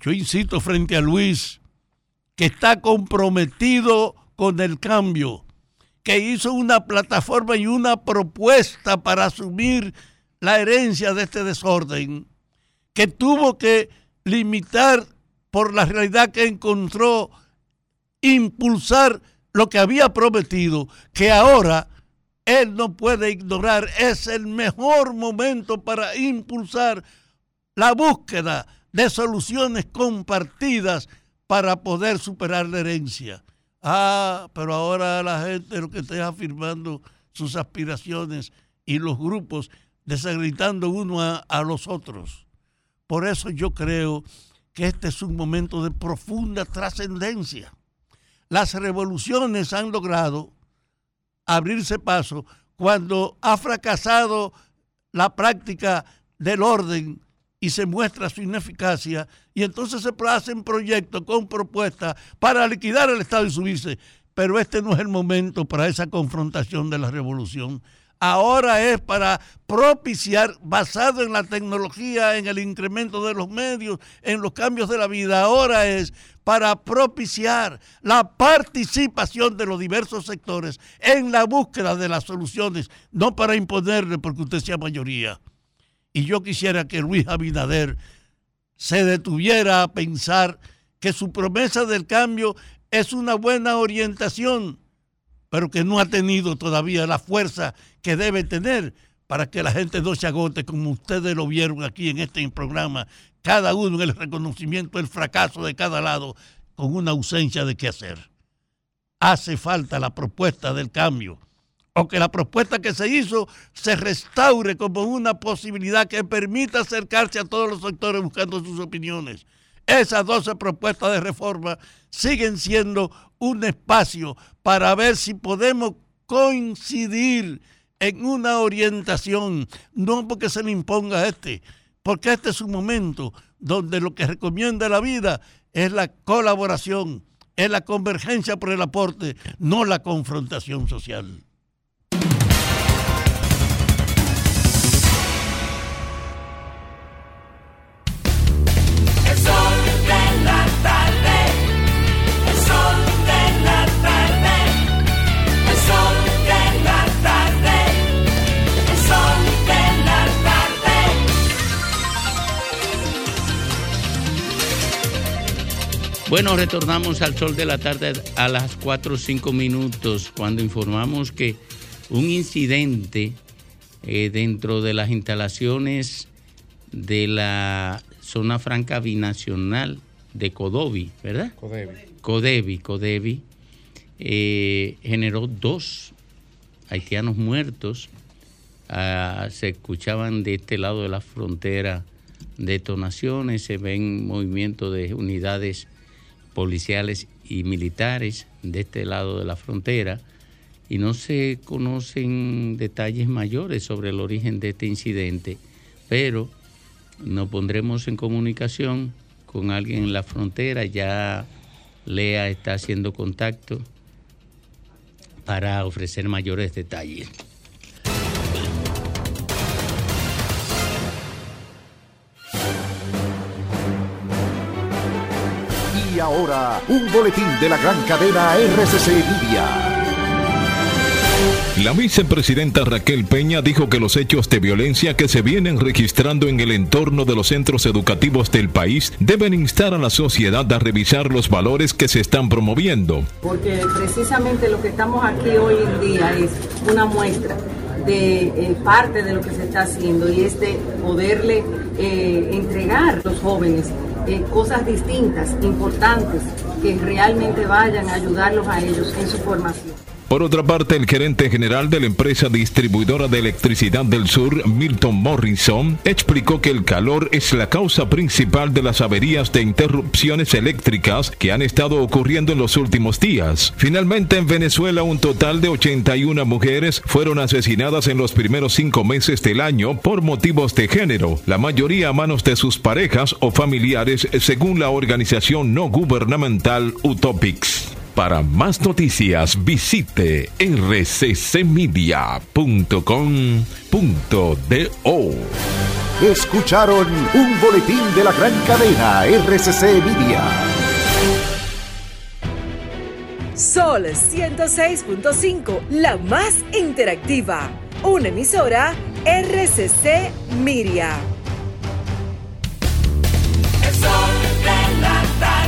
Yo insisto frente a Luis, que está comprometido con el cambio, que hizo una plataforma y una propuesta para asumir la herencia de este desorden, que tuvo que limitar por la realidad que encontró, impulsar lo que había prometido, que ahora él no puede ignorar, es el mejor momento para impulsar la búsqueda de soluciones compartidas para poder superar la herencia. Ah, pero ahora la gente lo que está afirmando sus aspiraciones y los grupos desagritando uno a, a los otros. Por eso yo creo que este es un momento de profunda trascendencia. Las revoluciones han logrado abrirse paso cuando ha fracasado la práctica del orden y se muestra su ineficacia y entonces se hacen proyectos con propuestas para liquidar el Estado y subirse. Pero este no es el momento para esa confrontación de la revolución. Ahora es para propiciar, basado en la tecnología, en el incremento de los medios, en los cambios de la vida, ahora es para propiciar la participación de los diversos sectores en la búsqueda de las soluciones, no para imponerle porque usted sea mayoría. Y yo quisiera que Luis Abinader se detuviera a pensar que su promesa del cambio es una buena orientación, pero que no ha tenido todavía la fuerza que debe tener para que la gente no se agote, como ustedes lo vieron aquí en este programa, cada uno en el reconocimiento del fracaso de cada lado, con una ausencia de qué hacer. Hace falta la propuesta del cambio o que la propuesta que se hizo se restaure como una posibilidad que permita acercarse a todos los sectores buscando sus opiniones. Esas 12 propuestas de reforma siguen siendo un espacio para ver si podemos coincidir en una orientación, no porque se le imponga a este, porque este es un momento donde lo que recomienda la vida es la colaboración, es la convergencia por el aporte, no la confrontación social. Bueno, retornamos al sol de la tarde a las 4 o 5 minutos cuando informamos que un incidente eh, dentro de las instalaciones de la zona franca binacional de Codovi, ¿verdad? Codevi. Codevi, Codevi, eh, generó dos haitianos muertos. Ah, se escuchaban de este lado de la frontera detonaciones, se ven movimientos de unidades policiales y militares de este lado de la frontera y no se conocen detalles mayores sobre el origen de este incidente, pero nos pondremos en comunicación con alguien en la frontera, ya Lea está haciendo contacto para ofrecer mayores detalles. Y ahora, un boletín de la gran cadena RCC Libia. La vicepresidenta Raquel Peña dijo que los hechos de violencia que se vienen registrando en el entorno de los centros educativos del país deben instar a la sociedad a revisar los valores que se están promoviendo. porque precisamente lo que estamos aquí hoy en día es una muestra de eh, parte de lo que se está haciendo y es de poderle eh, entregar a los jóvenes eh, cosas distintas, importantes, que realmente vayan a ayudarlos a ellos en su formación. Por otra parte, el gerente general de la empresa distribuidora de electricidad del sur, Milton Morrison, explicó que el calor es la causa principal de las averías de interrupciones eléctricas que han estado ocurriendo en los últimos días. Finalmente, en Venezuela, un total de 81 mujeres fueron asesinadas en los primeros cinco meses del año por motivos de género, la mayoría a manos de sus parejas o familiares, según la organización no gubernamental Utopics. Para más noticias visite rccmedia.com.do. Escucharon un boletín de la gran cadena RCC Media. Sol 106.5, la más interactiva. Una emisora RCC Miria. El sol de la tarde.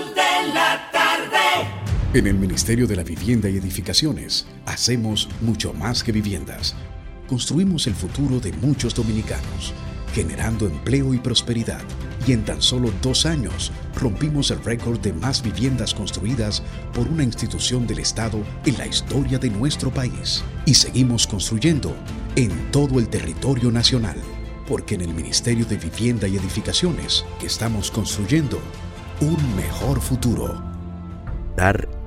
En el Ministerio de la Vivienda y Edificaciones hacemos mucho más que viviendas. Construimos el futuro de muchos dominicanos, generando empleo y prosperidad. Y en tan solo dos años rompimos el récord de más viviendas construidas por una institución del Estado en la historia de nuestro país. Y seguimos construyendo en todo el territorio nacional, porque en el Ministerio de Vivienda y Edificaciones estamos construyendo un mejor futuro. Dar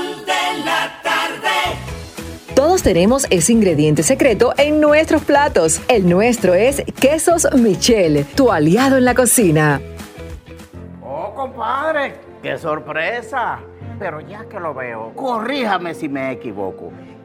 Sol de la tarde. Todos tenemos ese ingrediente secreto en nuestros platos. El nuestro es Quesos Michel, tu aliado en la cocina. Oh, compadre, qué sorpresa. Pero ya que lo veo, corríjame si me equivoco.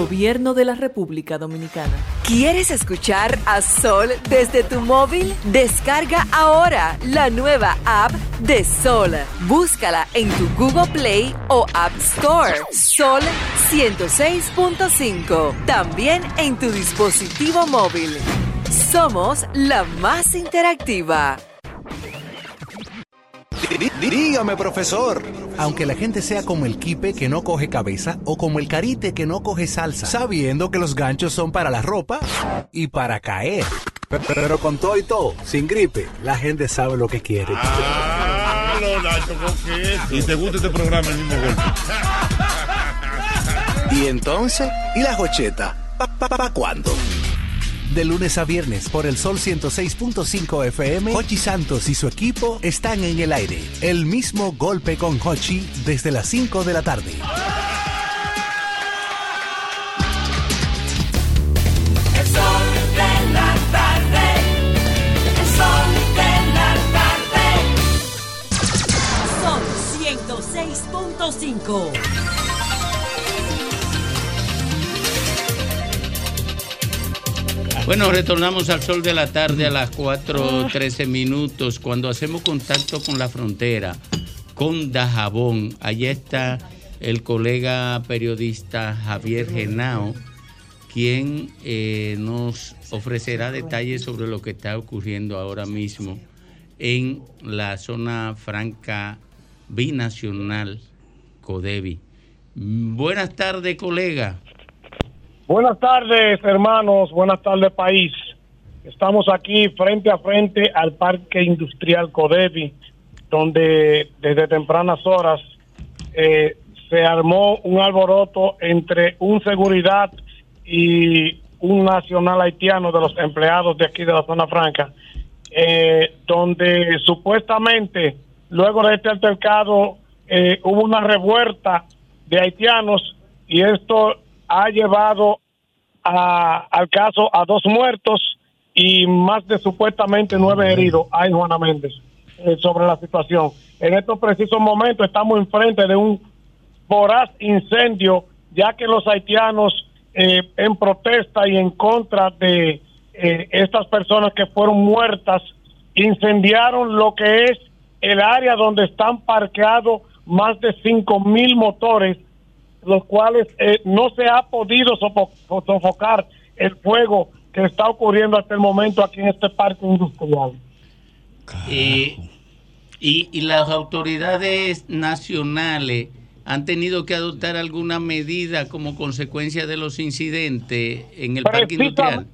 Gobierno de la República Dominicana. ¿Quieres escuchar a Sol desde tu móvil? Descarga ahora la nueva app de Sol. Búscala en tu Google Play o App Store. Sol 106.5. También en tu dispositivo móvil. Somos la más interactiva. Dí- Dígame, profesor. Aunque la gente sea como el kipe que no coge cabeza o como el carite que no coge salsa, sabiendo que los ganchos son para la ropa y para caer. Pe- Pero con todo y todo, sin gripe, la gente sabe lo que quiere. Y te gusta este programa el mismo golpe. ¿Y entonces? ¿Y la jocheta? ¿Pa, pa, pa- pa cuándo? De lunes a viernes por el Sol 106.5 FM, Hochi Santos y su equipo están en el aire. El mismo golpe con Hochi desde las 5 de la tarde. El sol de la tarde. El sol de la tarde. Son 106.5. Bueno, retornamos al sol de la tarde a las 4.13 minutos cuando hacemos contacto con la frontera, con Dajabón. Allá está el colega periodista Javier Genao, quien eh, nos ofrecerá detalles sobre lo que está ocurriendo ahora mismo en la zona franca binacional Codevi. Buenas tardes, colega. Buenas tardes, hermanos. Buenas tardes, país. Estamos aquí frente a frente al Parque Industrial Codevi, donde desde tempranas horas eh, se armó un alboroto entre un seguridad y un nacional haitiano de los empleados de aquí de la zona franca, eh, donde supuestamente luego de este altercado eh, hubo una revuelta de haitianos y esto ha llevado a- al caso a dos muertos y más de supuestamente nueve heridos. Hay Juana Méndez eh, sobre la situación. En estos precisos momentos estamos enfrente de un voraz incendio, ya que los haitianos eh, en protesta y en contra de eh, estas personas que fueron muertas, incendiaron lo que es el área donde están parqueados más de cinco mil motores, los cuales eh, no se ha podido sofo- sofocar el fuego que está ocurriendo hasta el momento aquí en este parque industrial. Eh, y, y las autoridades nacionales han tenido que adoptar alguna medida como consecuencia de los incidentes en el parque industrial.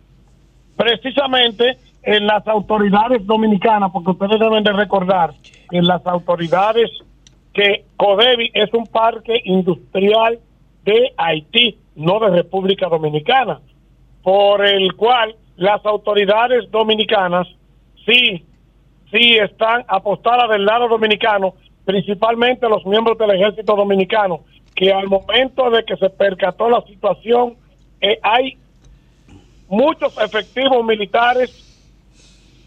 Precisamente en las autoridades dominicanas, porque ustedes deben de recordar que en las autoridades que Codevi es un parque industrial de Haití, no de República Dominicana, por el cual las autoridades dominicanas sí, sí están apostadas del lado dominicano, principalmente los miembros del ejército dominicano, que al momento de que se percató la situación, eh, hay muchos efectivos militares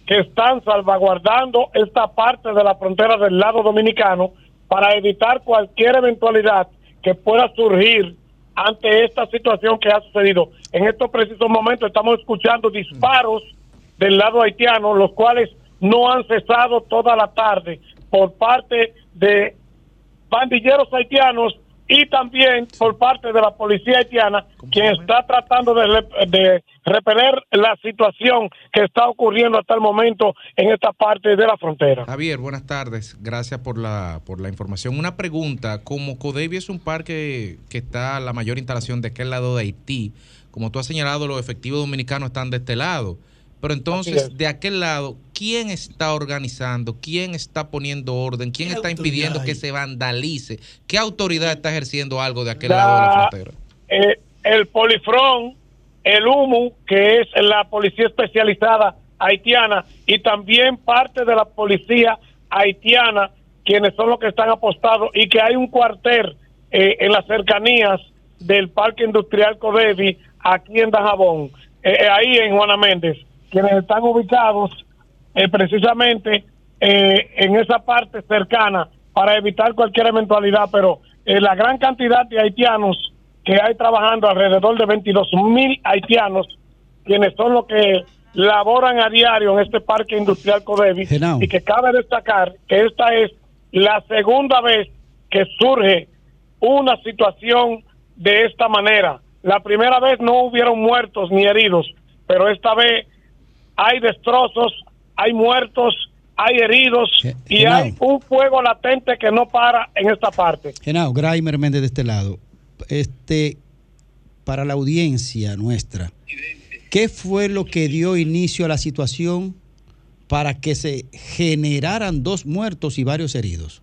que están salvaguardando esta parte de la frontera del lado dominicano para evitar cualquier eventualidad que pueda surgir ante esta situación que ha sucedido. En estos precisos momentos estamos escuchando disparos del lado haitiano, los cuales no han cesado toda la tarde por parte de pandilleros haitianos y también por parte de la policía haitiana, quien está tratando de, re- de repeler la situación que está ocurriendo hasta el momento en esta parte de la frontera. Javier, buenas tardes. Gracias por la, por la información. Una pregunta, como Codevi es un parque que está la mayor instalación de aquel lado de Haití, como tú has señalado, los efectivos dominicanos están de este lado. Pero entonces, es. de aquel lado, ¿quién está organizando? ¿Quién está poniendo orden? ¿Quién ¿Qué está impidiendo que se vandalice? ¿Qué autoridad está ejerciendo algo de aquel La- lado de la frontera? eh, el Polifrón, el HUMU, que es la policía especializada haitiana, y también parte de la policía haitiana, quienes son los que están apostados, y que hay un cuartel eh, en las cercanías del Parque Industrial Codevi, aquí en Dajabón, eh, eh, ahí en Juana Méndez, quienes están ubicados eh, precisamente eh, en esa parte cercana para evitar cualquier eventualidad, pero eh, la gran cantidad de haitianos que hay trabajando, alrededor de 22 mil haitianos, quienes son los que laboran a diario en este parque industrial Codevi, y que cabe destacar que esta es la segunda vez que surge una situación de esta manera. La primera vez no hubieron muertos ni heridos, pero esta vez hay destrozos, hay muertos, hay heridos y hay un fuego latente que no para en esta parte. Genao, Graimer Méndez de este lado. Este, para la audiencia nuestra, ¿qué fue lo que dio inicio a la situación para que se generaran dos muertos y varios heridos?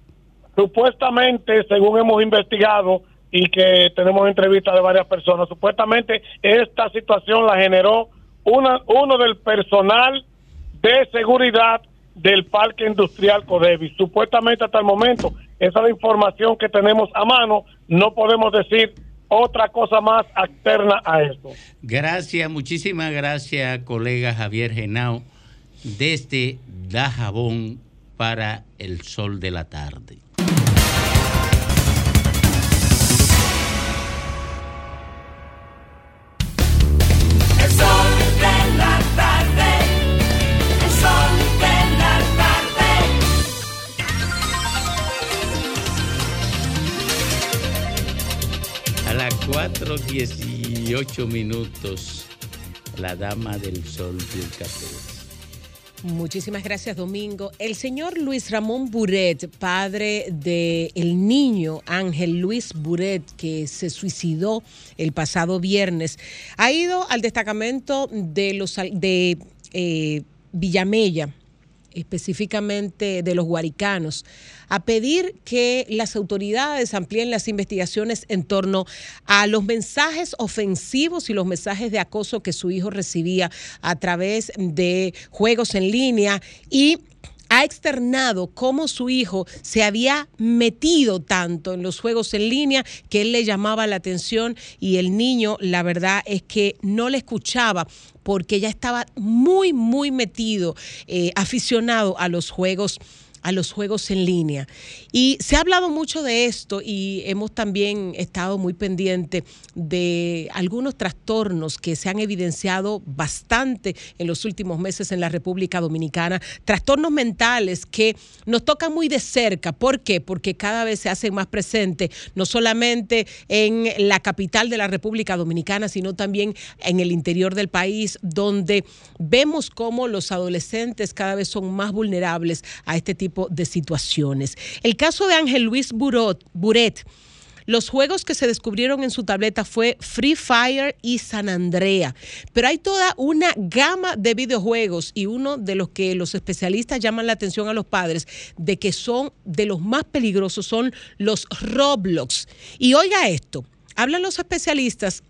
Supuestamente, según hemos investigado y que tenemos entrevistas de varias personas, supuestamente esta situación la generó una, uno del personal de seguridad del Parque Industrial Codevi. Supuestamente hasta el momento, esa es la información que tenemos a mano, no podemos decir otra cosa más externa a esto. Gracias, muchísimas gracias, colega Javier Genao, desde Dajabón para el sol de la tarde. 4.18 minutos, la dama del sol y el café. Muchísimas gracias, Domingo. El señor Luis Ramón Buret, padre del niño Ángel Luis Buret, que se suicidó el pasado viernes, ha ido al destacamento de los de eh, Villamella, específicamente de los guaricanos, a pedir que las autoridades amplíen las investigaciones en torno a los mensajes ofensivos y los mensajes de acoso que su hijo recibía a través de juegos en línea y ha externado cómo su hijo se había metido tanto en los juegos en línea que él le llamaba la atención y el niño, la verdad es que no le escuchaba porque ya estaba muy, muy metido, eh, aficionado a los juegos a los juegos en línea. Y se ha hablado mucho de esto y hemos también estado muy pendientes de algunos trastornos que se han evidenciado bastante en los últimos meses en la República Dominicana, trastornos mentales que nos tocan muy de cerca. ¿Por qué? Porque cada vez se hacen más presentes, no solamente en la capital de la República Dominicana, sino también en el interior del país, donde vemos cómo los adolescentes cada vez son más vulnerables a este tipo de situaciones. El caso de Ángel Luis Buret. Los juegos que se descubrieron en su tableta fue Free Fire y San Andrea, pero hay toda una gama de videojuegos y uno de los que los especialistas llaman la atención a los padres de que son de los más peligrosos son los Roblox. Y oiga esto, hablan los especialistas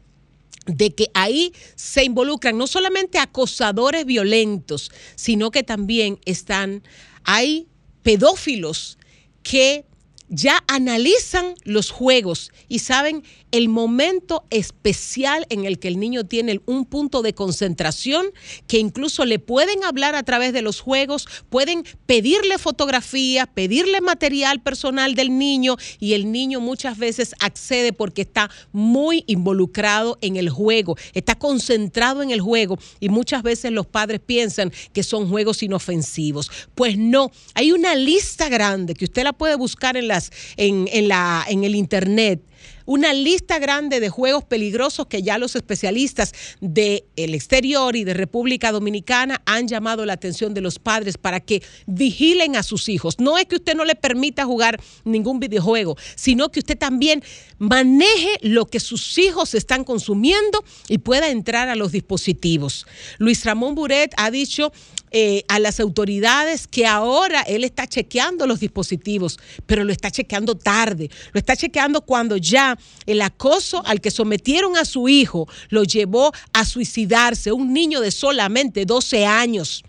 de que ahí se involucran no solamente acosadores violentos, sino que también están, hay pedófilos que ya analizan los juegos y saben el momento especial en el que el niño tiene un punto de concentración que incluso le pueden hablar a través de los juegos, pueden pedirle fotografía, pedirle material personal del niño y el niño muchas veces accede porque está muy involucrado en el juego, está concentrado en el juego y muchas veces los padres piensan que son juegos inofensivos. Pues no, hay una lista grande que usted la puede buscar en las en, la, en el Internet, una lista grande de juegos peligrosos que ya los especialistas del exterior y de República Dominicana han llamado la atención de los padres para que vigilen a sus hijos. No es que usted no le permita jugar ningún videojuego, sino que usted también maneje lo que sus hijos están consumiendo y pueda entrar a los dispositivos. Luis Ramón Buret ha dicho eh, a las autoridades que ahora él está chequeando los dispositivos, pero lo está chequeando tarde, lo está chequeando cuando ya el acoso al que sometieron a su hijo lo llevó a suicidarse, un niño de solamente 12 años.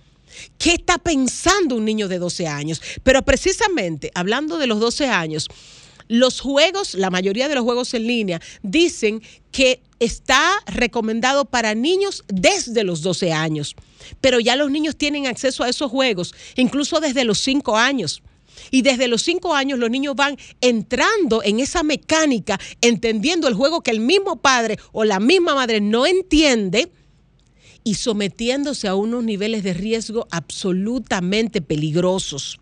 ¿Qué está pensando un niño de 12 años? Pero precisamente, hablando de los 12 años, los juegos, la mayoría de los juegos en línea, dicen que está recomendado para niños desde los 12 años, pero ya los niños tienen acceso a esos juegos, incluso desde los 5 años. Y desde los 5 años los niños van entrando en esa mecánica, entendiendo el juego que el mismo padre o la misma madre no entiende y sometiéndose a unos niveles de riesgo absolutamente peligrosos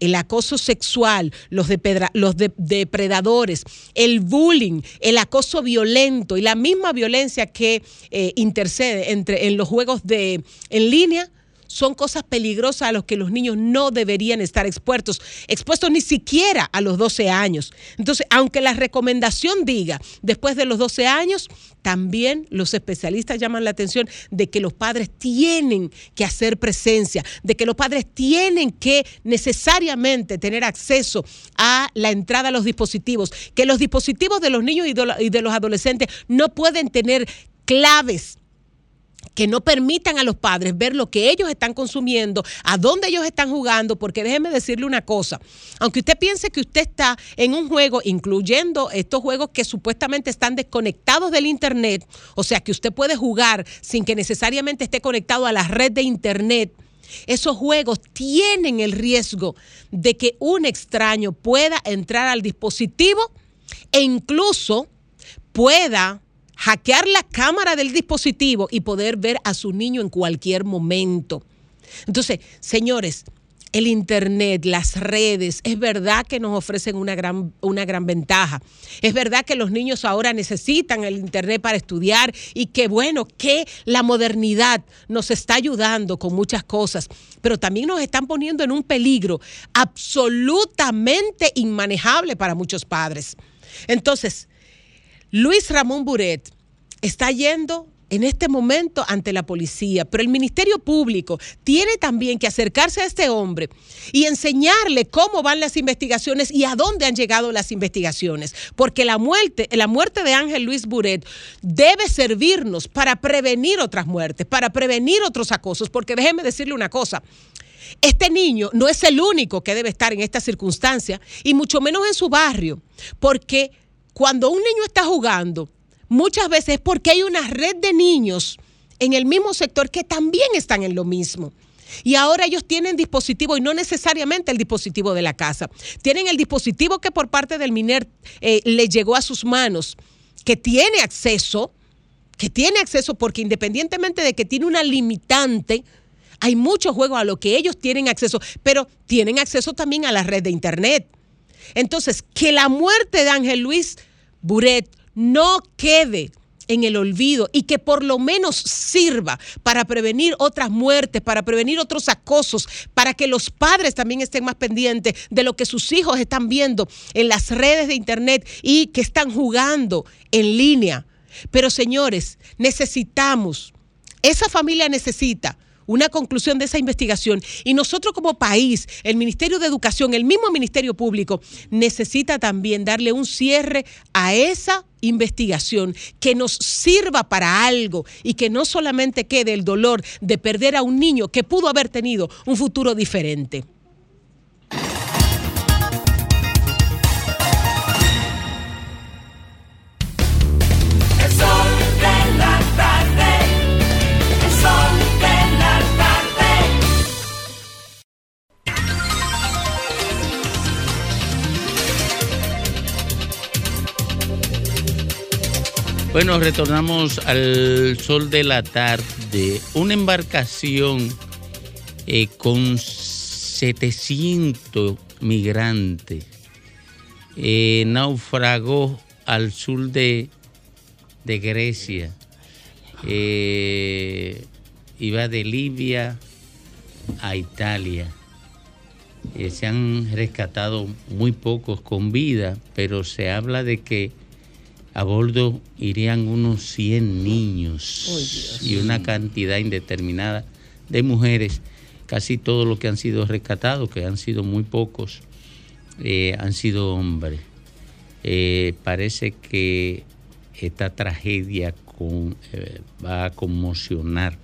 el acoso sexual, los, los depredadores, el bullying, el acoso violento y la misma violencia que eh, intercede entre, en los juegos de, en línea son cosas peligrosas a las que los niños no deberían estar expuestos, expuestos ni siquiera a los 12 años. Entonces, aunque la recomendación diga después de los 12 años, también los especialistas llaman la atención de que los padres tienen que hacer presencia, de que los padres tienen que necesariamente tener acceso a la entrada a los dispositivos, que los dispositivos de los niños y de los adolescentes no pueden tener claves que no permitan a los padres ver lo que ellos están consumiendo, a dónde ellos están jugando, porque déjeme decirle una cosa, aunque usted piense que usted está en un juego, incluyendo estos juegos que supuestamente están desconectados del Internet, o sea que usted puede jugar sin que necesariamente esté conectado a la red de Internet, esos juegos tienen el riesgo de que un extraño pueda entrar al dispositivo e incluso pueda hackear la cámara del dispositivo y poder ver a su niño en cualquier momento. Entonces, señores, el Internet, las redes, es verdad que nos ofrecen una gran, una gran ventaja. Es verdad que los niños ahora necesitan el Internet para estudiar y que bueno, que la modernidad nos está ayudando con muchas cosas, pero también nos están poniendo en un peligro absolutamente inmanejable para muchos padres. Entonces, Luis Ramón Buret está yendo en este momento ante la policía, pero el Ministerio Público tiene también que acercarse a este hombre y enseñarle cómo van las investigaciones y a dónde han llegado las investigaciones, porque la muerte, la muerte de Ángel Luis Buret debe servirnos para prevenir otras muertes, para prevenir otros acosos, porque déjeme decirle una cosa, este niño no es el único que debe estar en esta circunstancia, y mucho menos en su barrio, porque cuando un niño está jugando, muchas veces es porque hay una red de niños en el mismo sector que también están en lo mismo. Y ahora ellos tienen dispositivo y no necesariamente el dispositivo de la casa. Tienen el dispositivo que por parte del MINER eh, le llegó a sus manos, que tiene acceso, que tiene acceso porque independientemente de que tiene una limitante, hay muchos juegos a los que ellos tienen acceso, pero tienen acceso también a la red de Internet. Entonces, que la muerte de Ángel Luis Buret no quede en el olvido y que por lo menos sirva para prevenir otras muertes, para prevenir otros acosos, para que los padres también estén más pendientes de lo que sus hijos están viendo en las redes de internet y que están jugando en línea. Pero señores, necesitamos, esa familia necesita una conclusión de esa investigación. Y nosotros como país, el Ministerio de Educación, el mismo Ministerio Público, necesita también darle un cierre a esa investigación que nos sirva para algo y que no solamente quede el dolor de perder a un niño que pudo haber tenido un futuro diferente. Bueno, retornamos al sol de la tarde. Una embarcación eh, con 700 migrantes eh, naufragó al sur de, Grecia. Eh, iba de Libia a Italia. Se han rescatado muy pocos con vida, pero se habla de que a bordo irían unos 100 niños y una cantidad indeterminada de mujeres. Casi todos los que han sido rescatados, que han sido muy pocos, eh, han sido hombres. Eh, parece que esta tragedia con- eh, va a conmocionar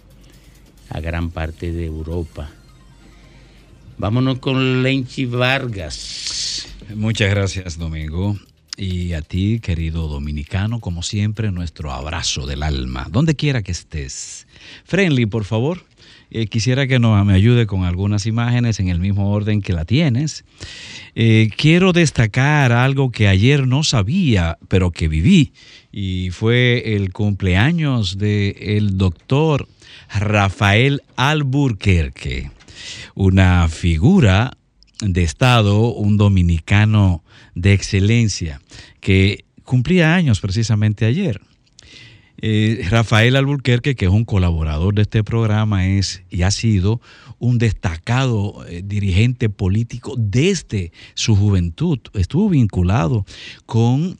a gran parte de Europa. Vámonos con Lenchi Vargas. Muchas gracias, Domingo. Y a ti, querido dominicano, como siempre, nuestro abrazo del alma, donde quiera que estés. Friendly, por favor. Eh, quisiera que no, me ayude con algunas imágenes en el mismo orden que la tienes. Eh, quiero destacar algo que ayer no sabía, pero que viví, y fue el cumpleaños del doctor Rafael Alburquerque, una figura de Estado, un dominicano de excelencia, que cumplía años precisamente ayer. Eh, Rafael Alburquerque, que es un colaborador de este programa, es y ha sido un destacado eh, dirigente político desde su juventud. Estuvo vinculado con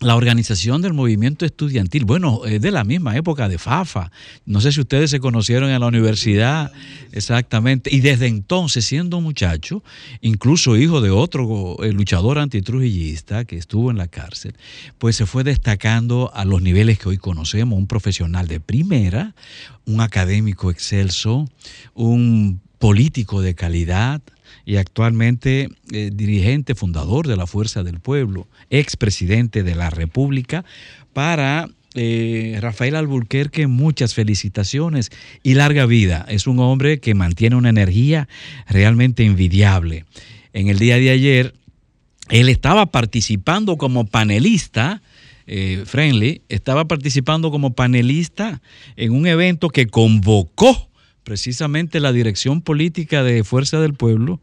la organización del movimiento estudiantil, bueno, es de la misma época de FAFA. No sé si ustedes se conocieron en la universidad, exactamente. Y desde entonces, siendo muchacho, incluso hijo de otro eh, luchador antitrujillista que estuvo en la cárcel, pues se fue destacando a los niveles que hoy conocemos, un profesional de primera, un académico excelso, un político de calidad, y actualmente eh, dirigente fundador de la Fuerza del Pueblo, expresidente de la República, para eh, Rafael Alburquerque muchas felicitaciones y larga vida. Es un hombre que mantiene una energía realmente envidiable. En el día de ayer, él estaba participando como panelista. eh, Friendly estaba participando como panelista en un evento que convocó precisamente la dirección política de Fuerza del Pueblo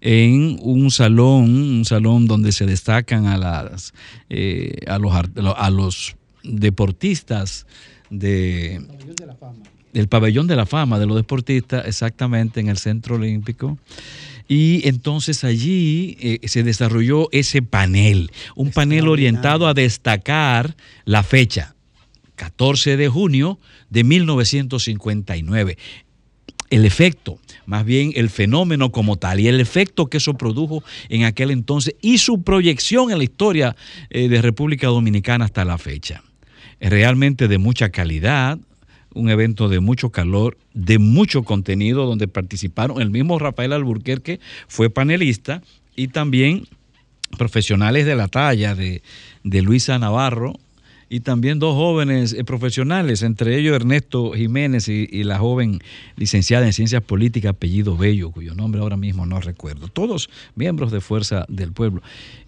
en un salón, un salón donde se destacan a las eh, a los a los deportistas de del pabellón de la fama de los deportistas, exactamente en el Centro Olímpico. Y entonces allí eh, se desarrolló ese panel, un panel orientado a destacar la fecha, 14 de junio de 1959 el efecto, más bien el fenómeno como tal y el efecto que eso produjo en aquel entonces y su proyección en la historia eh, de República Dominicana hasta la fecha. Realmente de mucha calidad, un evento de mucho calor, de mucho contenido, donde participaron el mismo Rafael Alburquerque, fue panelista, y también profesionales de la talla de, de Luisa Navarro, y también dos jóvenes eh, profesionales, entre ellos Ernesto Jiménez y, y la joven licenciada en Ciencias Políticas, apellido Bello, cuyo nombre ahora mismo no recuerdo. Todos miembros de Fuerza del Pueblo.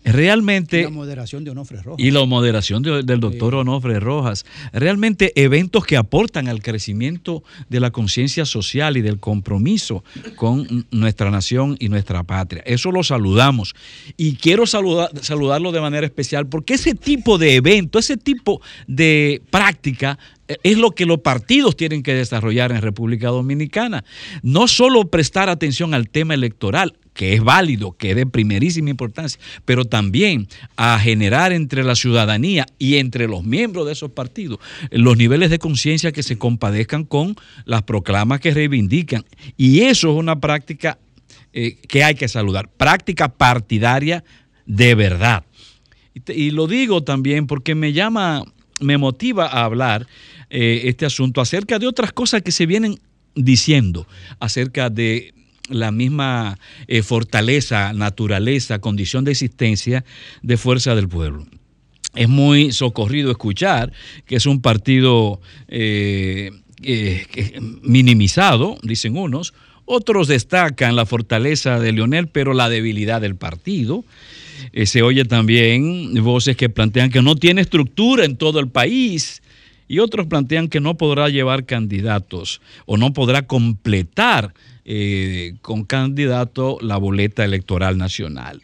Realmente... La moderación de Onofre Rojas. Y la moderación de- del doctor Onofre Rojas. Realmente eventos que aportan al crecimiento de la conciencia social y del compromiso con nuestra nación y nuestra patria. Eso lo saludamos. Y quiero saludar, saludarlo de manera especial porque ese tipo de evento, ese tipo de práctica eh, es lo que los partidos tienen que desarrollar en República Dominicana. No solo prestar atención al tema electoral, que es válido, que es de primerísima importancia, pero también a generar entre la ciudadanía y entre los miembros de esos partidos los niveles de conciencia que se compadezcan con las proclamas que reivindican. Y eso es una práctica eh, que hay que saludar, práctica partidaria de verdad. Y, lo digo también porque me llama, me motiva a hablar eh, este asunto acerca de otras cosas que se vienen diciendo acerca de la misma eh, fortaleza, naturaleza, condición de existencia de Fuerza del Pueblo. Es muy socorrido escuchar que es un partido eh, minimizado, dicen unos, otros destacan la fortaleza de Leonel, pero la debilidad del partido. Eh, se oye también voces que plantean que no tiene estructura en todo el país y otros plantean que no podrá llevar candidatos o no podrá completar eh, con candidato la boleta electoral nacional.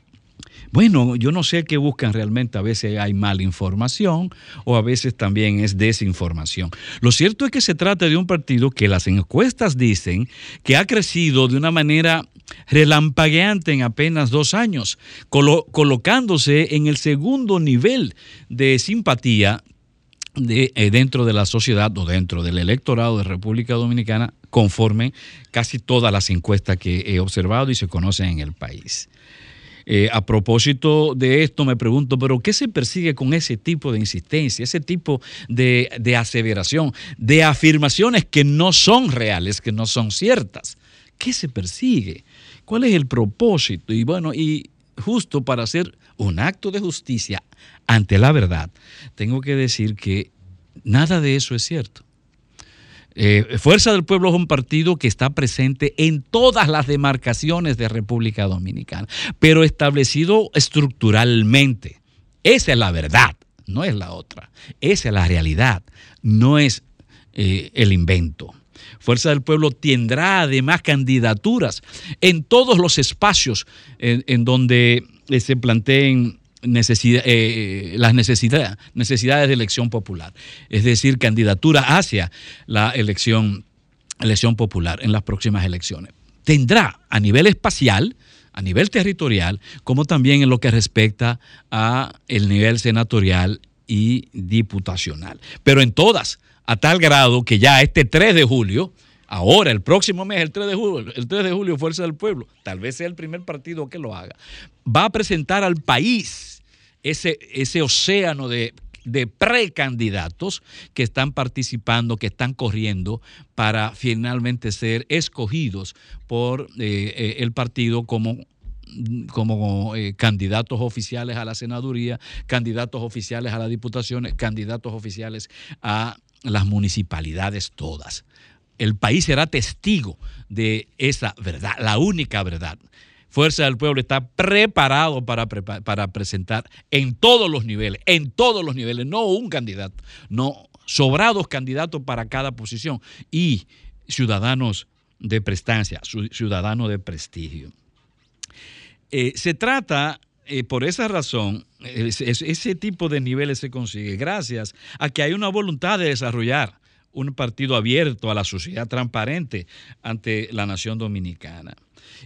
Bueno, yo no sé qué buscan realmente. A veces hay mala información o a veces también es desinformación. Lo cierto es que se trata de un partido que las encuestas dicen que ha crecido de una manera relampagueante en apenas dos años, colo- colocándose en el segundo nivel de simpatía de, eh, dentro de la sociedad o dentro del electorado de República Dominicana conforme casi todas las encuestas que he observado y se conocen en el país. Eh, a propósito de esto, me pregunto, ¿pero qué se persigue con ese tipo de insistencia, ese tipo de, de aseveración, de afirmaciones que no son reales, que no son ciertas? ¿Qué se persigue? ¿Cuál es el propósito? Y bueno, y justo para hacer un acto de justicia ante la verdad, tengo que decir que nada de eso es cierto. Eh, Fuerza del Pueblo es un partido que está presente en todas las demarcaciones de República Dominicana, pero establecido estructuralmente. Esa es la verdad, no es la otra. Esa es la realidad, no es eh, el invento. Fuerza del Pueblo tendrá además candidaturas en todos los espacios en, en donde eh, se planteen necesidad- eh, las necesidad- necesidades de elección popular, es decir, candidatura hacia la elección, elección popular en las próximas elecciones. Tendrá a nivel espacial, a nivel territorial, como también en lo que respecta a el nivel senatorial y diputacional. Pero en todas, a tal grado que ya este 3 de julio, ahora el próximo mes, el 3 de julio, el 3 de julio, Fuerza del Pueblo, tal vez sea el primer partido que lo haga, va a presentar al país ese, ese océano de, de precandidatos que están participando, que están corriendo para finalmente ser escogidos por eh, eh, el partido como como eh, candidatos oficiales a la senaduría, candidatos oficiales a las diputaciones, candidatos oficiales a las municipalidades todas. El país será testigo de esa verdad, la única verdad. Fuerza del Pueblo está preparado para, presentar en todos los niveles, en todos los niveles, no un candidato, no sobrados candidatos para cada posición y ciudadanos de prestancia, ciudadanos de prestigio. Eh, se trata, eh, por esa razón, es- es- ese tipo de niveles se consigue gracias a que hay una voluntad de desarrollar un partido abierto a la sociedad transparente ante la nación dominicana.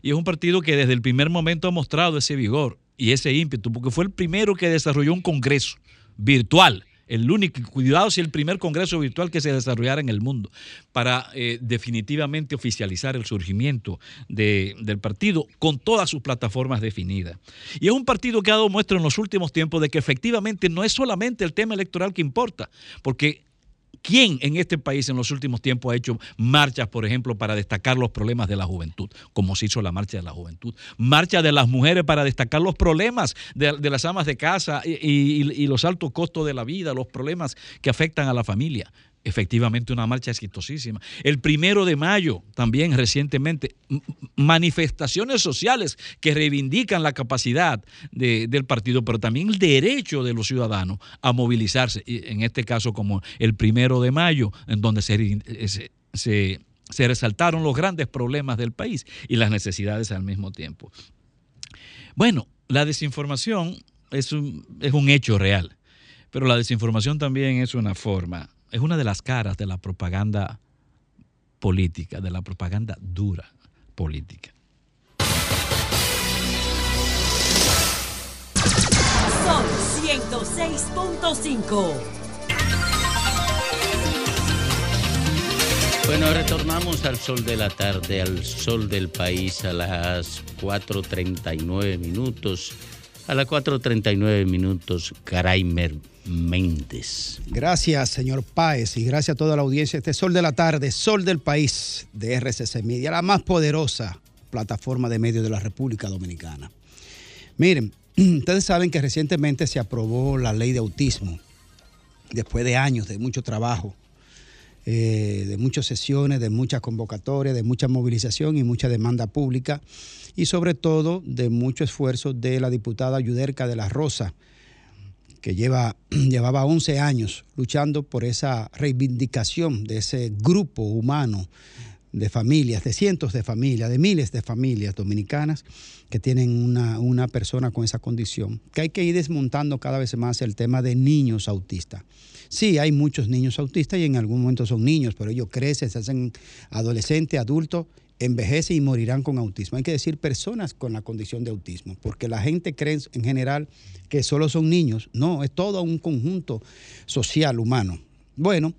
Y es un partido que desde el primer momento ha mostrado ese vigor y ese ímpetu, porque fue el primero que desarrolló un congreso virtual, el único, cuidado si el primer congreso virtual que se desarrollara en el mundo, para eh, definitivamente oficializar el surgimiento de- del partido con todas sus plataformas definidas. Y es un partido que ha dado muestra en los últimos tiempos de que efectivamente no es solamente el tema electoral que importa, porque ¿Quién en este país en los últimos tiempos ha hecho marchas, por ejemplo, para destacar los problemas de la juventud, como se hizo la marcha de la juventud? Marcha de las mujeres para destacar los problemas de, las amas de casa y los altos costos de la vida, los problemas que afectan a la familia. Efectivamente, una marcha exitosísima. El primero de mayo, también recientemente, manifestaciones sociales que reivindican la capacidad de- del partido, pero también el derecho de los ciudadanos a movilizarse. En este caso, como el primero de mayo, en donde se, eh, se- resaltaron los grandes problemas del país y las necesidades al mismo tiempo. Bueno, la desinformación es un hecho real, pero la desinformación también es una forma, es una de las caras de la propaganda política, de la propaganda dura política. Son 106.5. Bueno, retornamos al sol de la tarde, al sol del país a las 4.39 minutos. A las 4.39 minutos, Graimer Méndez. Gracias, señor Páez, y gracias a toda la audiencia. Este Sol de la Tarde, Sol del País de RCC Media, la más poderosa plataforma de medios de la República Dominicana. Miren, ustedes saben que recientemente se aprobó la ley de autismo, después de años de mucho trabajo, eh, de muchas sesiones, de muchas convocatorias, de mucha movilización y mucha demanda pública, y sobre todo de mucho esfuerzo de la diputada Yuderca de la Rosa, que lleva, llevaba 11 años luchando por esa reivindicación de ese grupo humano de familias, de cientos de familias, de miles de familias dominicanas que tienen una, una persona con esa condición, que hay que ir desmontando cada vez más el tema de niños autistas. Sí, hay muchos niños autistas y en algún momento son niños, pero ellos crecen, se hacen adolescentes, adultos, envejecen y morirán con autismo. Hay que decir personas con la condición de autismo, porque la gente cree en general que solo son niños. No, es todo un conjunto social humano. Bueno,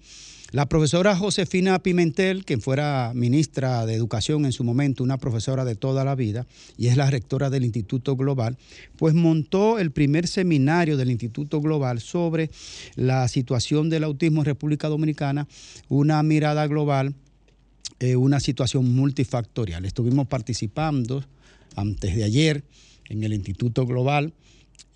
la profesora Josefina Pimentel, quien fuera ministra de Educación en su momento, una profesora de toda la vida, y es la rectora del Instituto Global, pues montó el primer seminario del Instituto Global sobre la situación del autismo en República Dominicana, una mirada global, eh, una situación multifactorial. Estuvimos participando antes de ayer en el Instituto Global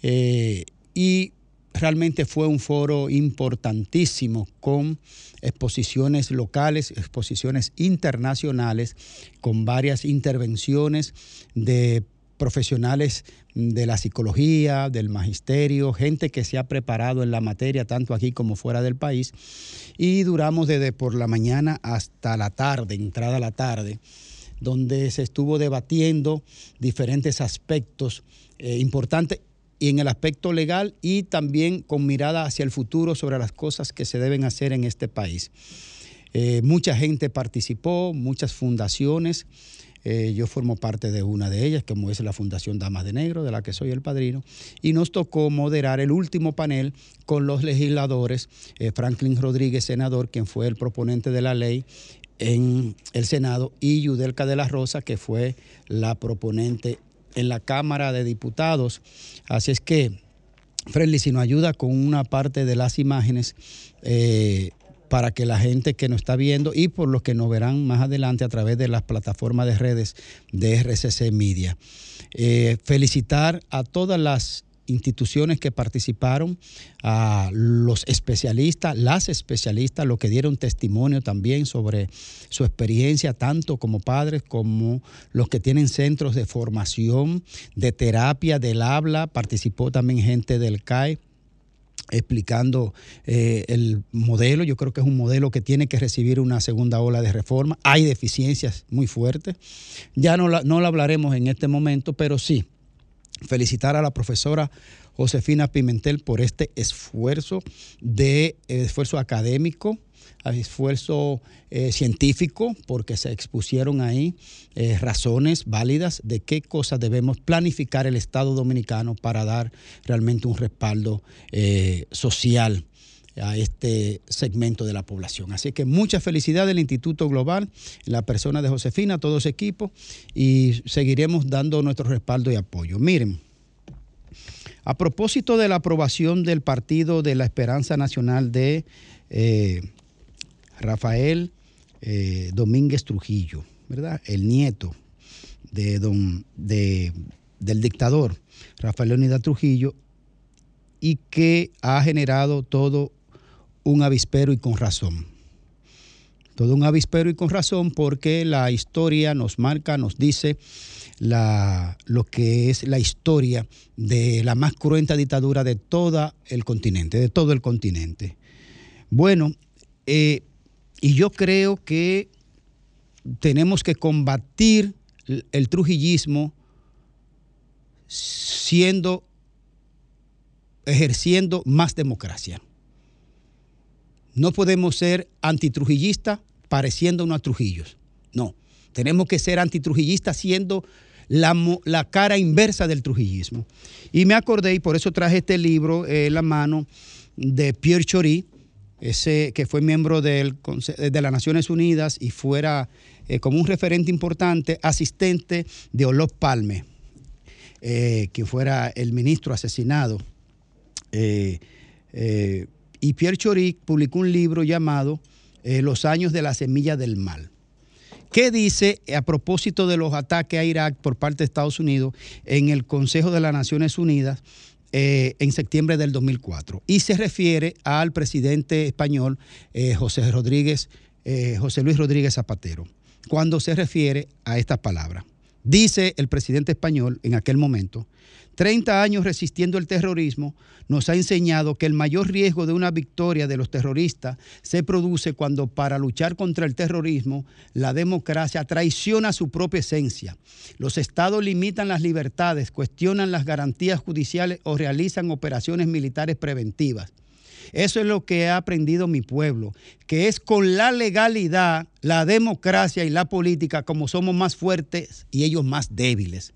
eh, y realmente fue un foro importantísimo con exposiciones locales, exposiciones internacionales, con varias intervenciones de profesionales de la psicología, del magisterio, gente que se ha preparado en la materia, tanto aquí como fuera del país. Y duramos desde por la mañana hasta la tarde, entrada la tarde, donde se estuvo debatiendo diferentes aspectos eh, importantes y en el aspecto legal y también con mirada hacia el futuro sobre las cosas que se deben hacer en este país. Eh, mucha gente participó, muchas fundaciones. Eh, yo formo parte de una de ellas, como es la Fundación Damas de Negro, de la que soy el padrino, y nos tocó moderar el último panel con los legisladores, eh, Franklin Rodríguez, senador, quien fue el proponente de la ley en el Senado, y Yudelka de la Rosa, que fue la proponente en la Cámara de Diputados. Así es que, Friendly, si nos ayuda con una parte de las imágenes eh, para que la gente que nos está viendo y por los que nos verán más adelante a través de las plataformas de redes de RCC Media. Eh, felicitar a todas las instituciones que participaron, a los especialistas, las especialistas, los que dieron testimonio también sobre su experiencia, tanto como padres como los que tienen centros de formación, de terapia, del habla, participó también gente del CAE explicando eh, el modelo. Yo creo que es un modelo que tiene que recibir una segunda ola de reforma. Hay deficiencias muy fuertes. Ya no la, no la hablaremos en este momento, pero sí, felicitar a la profesora Josefina Pimentel por este esfuerzo de eh, esfuerzo académico, esfuerzo eh, científico, porque se expusieron ahí eh, razones válidas de qué cosas debemos planificar el Estado dominicano para dar realmente un respaldo eh, social a este segmento de la población. Así que mucha felicidad del Instituto Global, la persona de Josefina, todo ese equipo, y seguiremos dando nuestro respaldo y apoyo. Miren, a propósito de la aprobación del Partido de la Esperanza Nacional de Rafael eh, Domínguez Trujillo, ¿verdad? El nieto de don, de- del dictador Rafael Leonidas Trujillo, y que ha generado todo un avispero y con razón. Todo un avispero y con razón porque la historia nos marca, nos dice la- lo que es la historia de la más cruenta dictadura de todo el continente, de todo el continente. Bueno, eh, y yo creo que tenemos que combatir el, trujillismo siendo, ejerciendo más democracia. No podemos ser antitrujillistas pareciendo unos trujillos. No, tenemos que ser antitrujillistas siendo la, la cara inversa del trujillismo. Y me acordé, y por eso traje este libro eh, la mano, de Pierre Chory, que fue miembro del de las Naciones Unidas y fuera eh, como un referente importante, asistente de Olof Palme, eh, que fuera el ministro asesinado. Eh, eh, y Pierre Chory publicó un libro llamado Los años de la semilla del mal. ¿Qué dice a propósito de los ataques a Irak por parte de Estados Unidos en el Consejo de las Naciones Unidas eh, en septiembre del 2004? Y se refiere al presidente español eh, José Rodríguez, eh, José Luis Rodríguez Zapatero, cuando se refiere a estas palabras. Dice el presidente español en aquel momento, 30 años resistiendo el terrorismo nos ha enseñado que el mayor riesgo de una victoria de los terroristas se produce cuando para luchar contra el terrorismo la democracia traiciona su propia esencia. Los estados limitan las libertades, cuestionan las garantías judiciales o realizan operaciones militares preventivas. Eso es lo que ha aprendido mi pueblo, que es con la legalidad, la democracia y la política como somos más fuertes y ellos más débiles.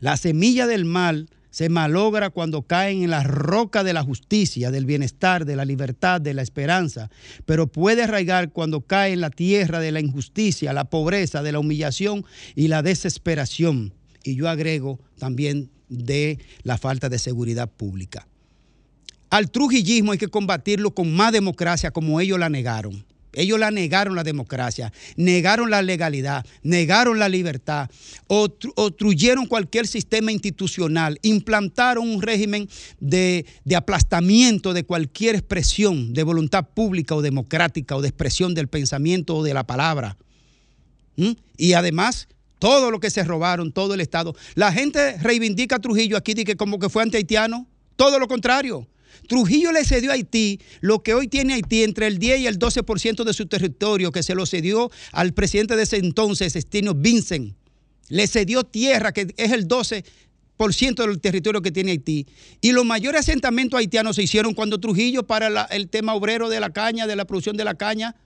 La semilla del mal se malogra cuando caen en la roca de la justicia, del bienestar, de la libertad, de la esperanza, pero puede arraigar cuando cae en la tierra de la injusticia, la pobreza, de la humillación y la desesperación. Y yo agrego también de la falta de seguridad pública. Al trujillismo hay que combatirlo con más democracia como ellos la negaron. Ellos la negaron la democracia, negaron la legalidad, negaron la libertad, obstruyeron cualquier sistema institucional, implantaron un régimen de, de, aplastamiento de cualquier expresión de voluntad pública o democrática o de expresión del pensamiento o de la palabra. Y además, todo lo que se robaron, todo el Estado. La gente reivindica a Trujillo aquí de que como que fue anti-haitiano. Todo lo contrario. Trujillo le cedió a Haití lo que hoy tiene Haití entre el 10 y el 12% de su territorio, que se lo cedió al presidente de ese entonces, Estino Vincent. Le cedió tierra, que es el 12% del territorio que tiene Haití. Y los mayores asentamientos haitianos se hicieron cuando Trujillo, para el tema obrero de la caña, de la producción de la caña,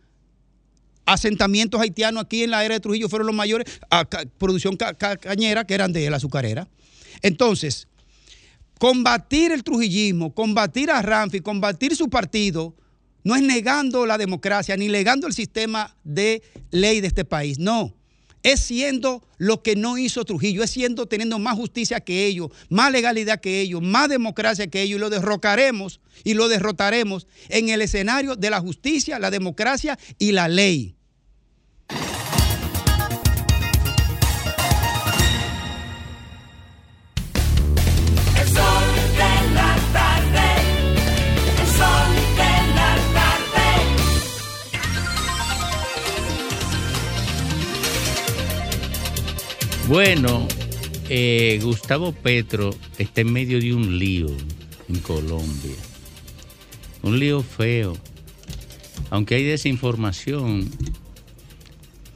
asentamientos haitianos aquí en la era de Trujillo fueron los mayores, a, producción ca, ca, cañera, que eran de la azucarera. Entonces, combatir el trujillismo, combatir a Ramfi, combatir su partido, no es negando la democracia ni negando el sistema de ley de este país, no. Es siendo lo que no hizo Trujillo, es siendo teniendo más justicia que ellos, más legalidad que ellos, más democracia que ellos, y lo derrocaremos y lo derrotaremos en el escenario de la justicia, la democracia y la ley. Bueno, eh, Gustavo Petro está en medio de un lío en Colombia. Un lío feo. Aunque hay desinformación,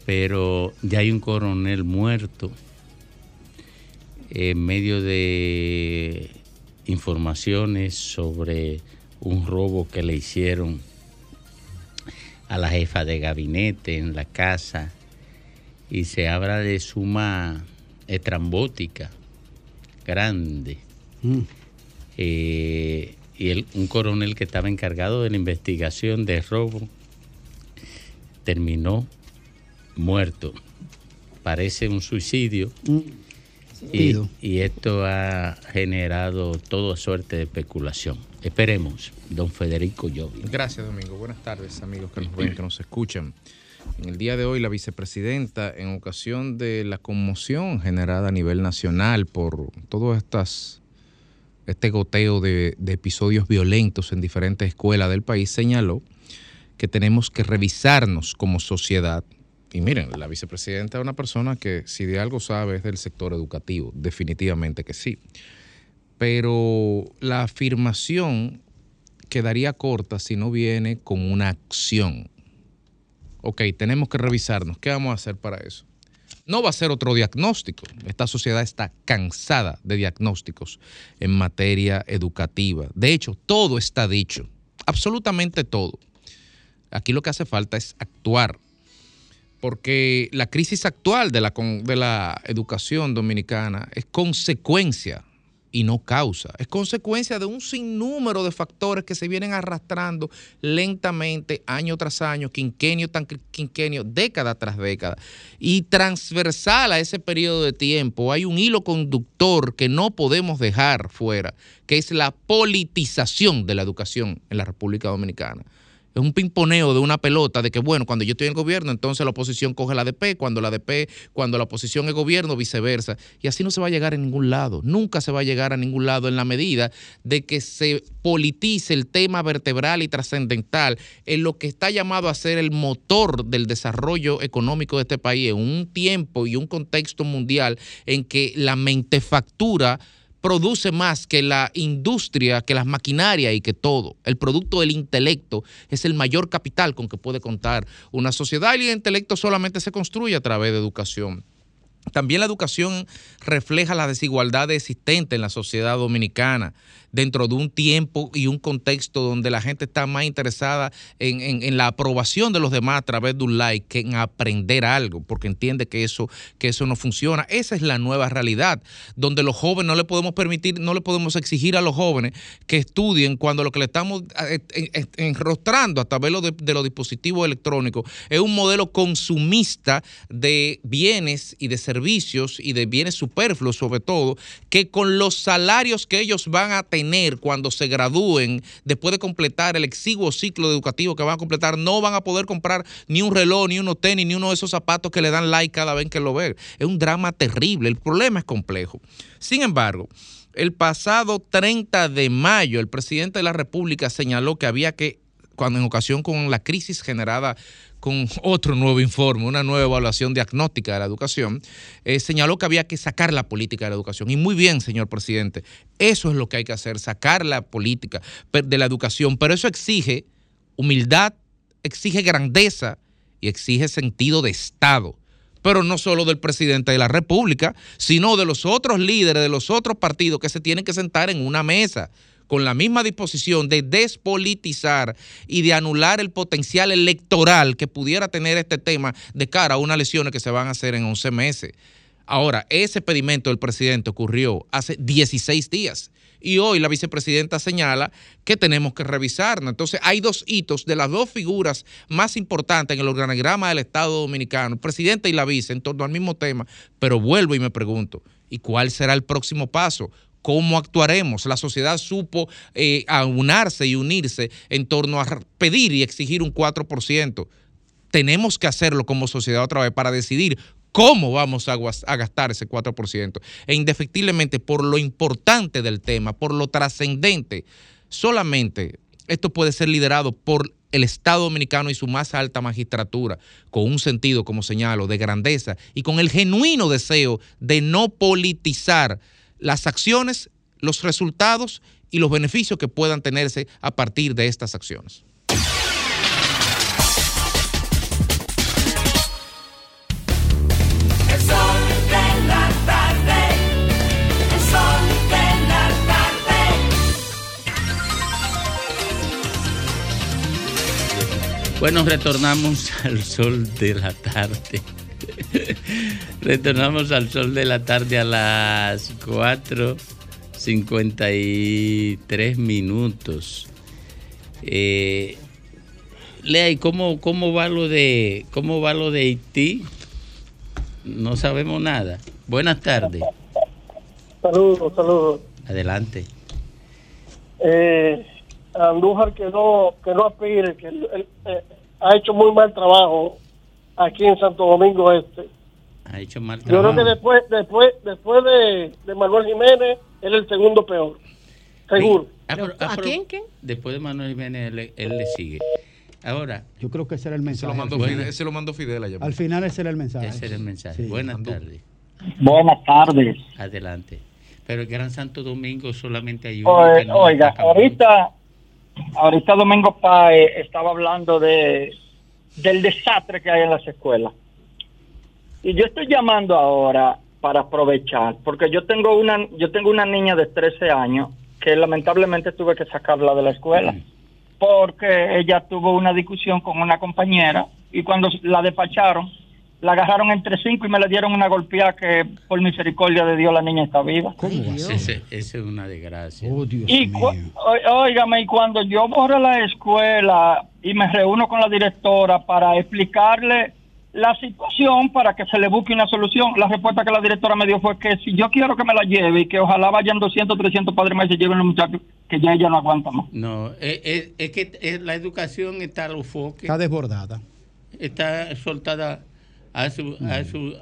pero ya hay un coronel muerto en medio de informaciones sobre un robo que le hicieron a la jefa de gabinete en la casa y se habla de suma estrambótica, grande. Mm. Eh, y el, un coronel que estaba encargado de la investigación de robo terminó muerto. Parece un suicidio. Mm. Y, y, esto ha generado toda suerte de especulación. Esperemos, don Federico Llovi. Gracias, Domingo. Buenas tardes, amigos que nos ven, que nos escuchan. En el día de hoy, la vicepresidenta, en ocasión de la conmoción generada a nivel nacional por todo estas, este goteo de episodios violentos en diferentes escuelas del país, señaló que tenemos que revisarnos como sociedad. Y miren, la vicepresidenta es una persona que si de algo sabe es del sector educativo, definitivamente que sí. Pero la afirmación quedaría corta si no viene con una acción ok, tenemos que revisarnos, ¿qué vamos a hacer para eso? No va a ser otro diagnóstico. Esta sociedad está cansada de diagnósticos en materia educativa. De hecho, todo está dicho, absolutamente todo. Aquí lo que hace falta es actuar, porque la crisis actual de la, de la educación dominicana es consecuencia y no causa. Es consecuencia de un sinnúmero de factores que se vienen arrastrando lentamente, año tras año, quinquenio tras quinquenio, década tras década. Y transversal a ese periodo de tiempo hay un hilo conductor que no podemos dejar fuera, que es la politización de la educación en la República Dominicana. Es un pimponeo de una pelota de que, bueno, cuando yo estoy en gobierno, entonces la oposición coge la ADP, cuando la ADP, cuando la oposición es gobierno, viceversa. Y así no se va a llegar a ningún lado. Nunca se va a llegar a ningún lado en la medida de que se politice el tema vertebral y trascendental en lo que está llamado a ser el motor del desarrollo económico de este país en un tiempo y un contexto mundial en que la mentefactura produce más que la industria, que las maquinarias y que todo. El producto del intelecto es el mayor capital con que puede contar una sociedad y el intelecto solamente se construye a través de educación. También la educación refleja la desigualdad existente en la sociedad dominicana dentro de un tiempo y un contexto donde la gente está más interesada en, en- la aprobación de los demás a través de un like que en aprender algo, porque entiende que eso, que eso no funciona. Esa es la nueva realidad, donde los jóvenes no le podemos permitir, no le podemos exigir a los jóvenes que estudien cuando lo que le estamos enrostrando a través de de los dispositivos electrónicos es un modelo consumista de bienes y de servicios y de bienes superfluos sobre todo, que con los salarios que ellos van a tener cuando se gradúen, después de completar el exiguo ciclo educativo que van a completar, no van a poder comprar ni un reloj, ni unos tenis, ni uno de esos zapatos que le dan like cada vez que lo ven. Es un drama terrible, el problema es complejo. Sin embargo, el pasado 30 de mayo, el presidente de la República señaló que había que, cuando en ocasión con la crisis generada con otro nuevo informe, una nueva evaluación diagnóstica de la educación, eh, señaló que había que sacar la política de la educación. Y muy bien, señor presidente, eso es lo que hay que hacer, sacar la política de la educación, pero eso exige humildad, exige grandeza y exige sentido de Estado. Pero no solo del presidente de la República, sino de los otros líderes de los otros partidos que se tienen que sentar en una mesa con la misma disposición de despolitizar y de anular el potencial electoral que pudiera tener este tema de cara a unas elecciones que se van a hacer en 11 meses. Ahora, ese pedimento del presidente ocurrió hace 16 días y hoy la vicepresidenta señala que tenemos que revisarlo. Entonces, hay dos hitos de las dos figuras más importantes en el organigrama del Estado Dominicano, el presidente y la vice, en torno al mismo tema. Pero vuelvo y me pregunto, ¿y cuál será el próximo paso? ¿Cómo actuaremos? La sociedad supo eh, aunarse y unirse en torno a pedir y exigir un 4% tenemos que hacerlo como sociedad otra vez para decidir cómo vamos a, gastar ese 4%. E indefectiblemente por lo importante del tema, por lo trascendente, solamente esto puede ser liderado por el Estado Dominicano y su más alta magistratura, con un sentido, como señalo, de grandeza y con el genuino deseo de no politizar las acciones, los resultados y los beneficios que puedan tenerse a partir de estas acciones. El sol de la tarde. El sol de la tarde. Bueno, retornamos al sol de la tarde. retornamos al sol de la tarde a las 4.53 minutos. Eh, Lea, ¿y cómo, cómo va lo de cómo va lo de Haití? No sabemos nada. Buenas tardes. Saludos, saludos. Adelante. Eh, Andújar que no, que no aspire, que eh, ha hecho muy mal trabajo aquí en Santo Domingo Este. Ha hecho mal Yo creo que después, después, después de, de Manuel Jiménez, él es el segundo peor. Seguro. Ah, pero- ah, ¿A quién, quién? Después de Manuel Jiménez, él, él le sigue. Ahora. Yo creo que ese era el mensaje. Se lo mandó, al final. Fidel, ese lo mandó Fidel allá. Al final ese era el mensaje. Ese era el mensaje. Sí. Buenas tardes. Buenas tardes. Adelante. Pero el Gran Santo Domingo solamente hay uno. No Oiga, está ahorita, ahorita Domingo Páez estaba hablando de del desastre que hay en las escuelas. Y yo estoy llamando ahora para aprovechar, porque yo tengo una yo tengo una niña de 13 años que lamentablemente tuve que sacarla de la escuela porque ella tuvo una discusión con una compañera y cuando la despacharon la agarraron entre cinco y me le dieron una golpeada que por misericordia de Dios la niña está viva. Ese, ese es una desgracia. Y cu- o- óigame, y cuando yo voy a la escuela y me reúno con la directora para explicarle la situación para que se le busque una solución. La respuesta que la directora me dio fue que si yo quiero que me la lleve y que ojalá vayan 200, 300 padres más y se lleven los muchachos, que ya ella no aguanta más. No, es, es- es que eh, la educación está a los foques. Está desbordada. Está soltada a su, a su,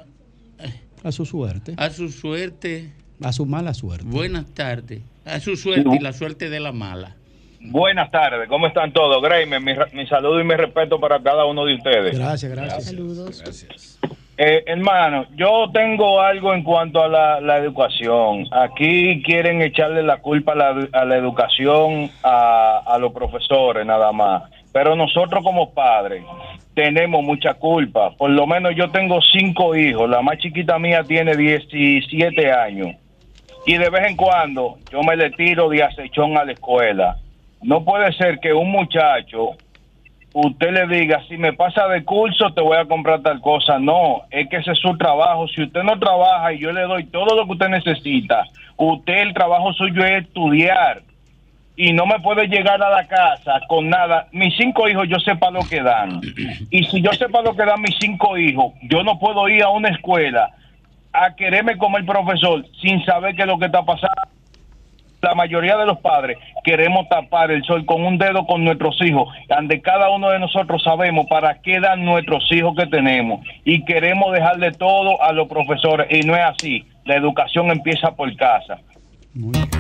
A su suerte. a su suerte. A su mala suerte. Buenas tardes. A su suerte y la suerte de la mala. Buenas tardes, ¿cómo están todos? Greyman, mi, mi saludo y mi respeto para cada uno de ustedes. Gracias, gracias. Saludos. Eh, hermano, yo tengo algo en cuanto a la, la educación. Aquí quieren echarle la culpa a la, a la educación a, a los profesores nada más. Pero nosotros como padres tenemos mucha culpa. Por lo menos yo tengo cinco hijos. La más chiquita mía tiene 17 años. Y de vez en cuando yo me le tiro de acechón a la escuela. No puede ser que un muchacho usted le diga, si me pasa de curso te voy a comprar tal cosa. No, es que ese es su trabajo. Si usted no trabaja y yo le doy todo lo que usted necesita, usted el trabajo suyo es estudiar. Y no me puede llegar a la casa con nada. Mis cinco hijos yo sepa lo que dan. Y si yo sepa lo que dan mis cinco hijos, yo no puedo ir a una escuela a quererme como el profesor sin saber qué es lo que está pasando la mayoría de los padres queremos tapar el sol con un dedo con nuestros hijos, donde cada uno de nosotros sabemos para qué dan nuestros hijos que tenemos y queremos dejarle todo a los profesores y no es así. La educación empieza por casa. Muy bien.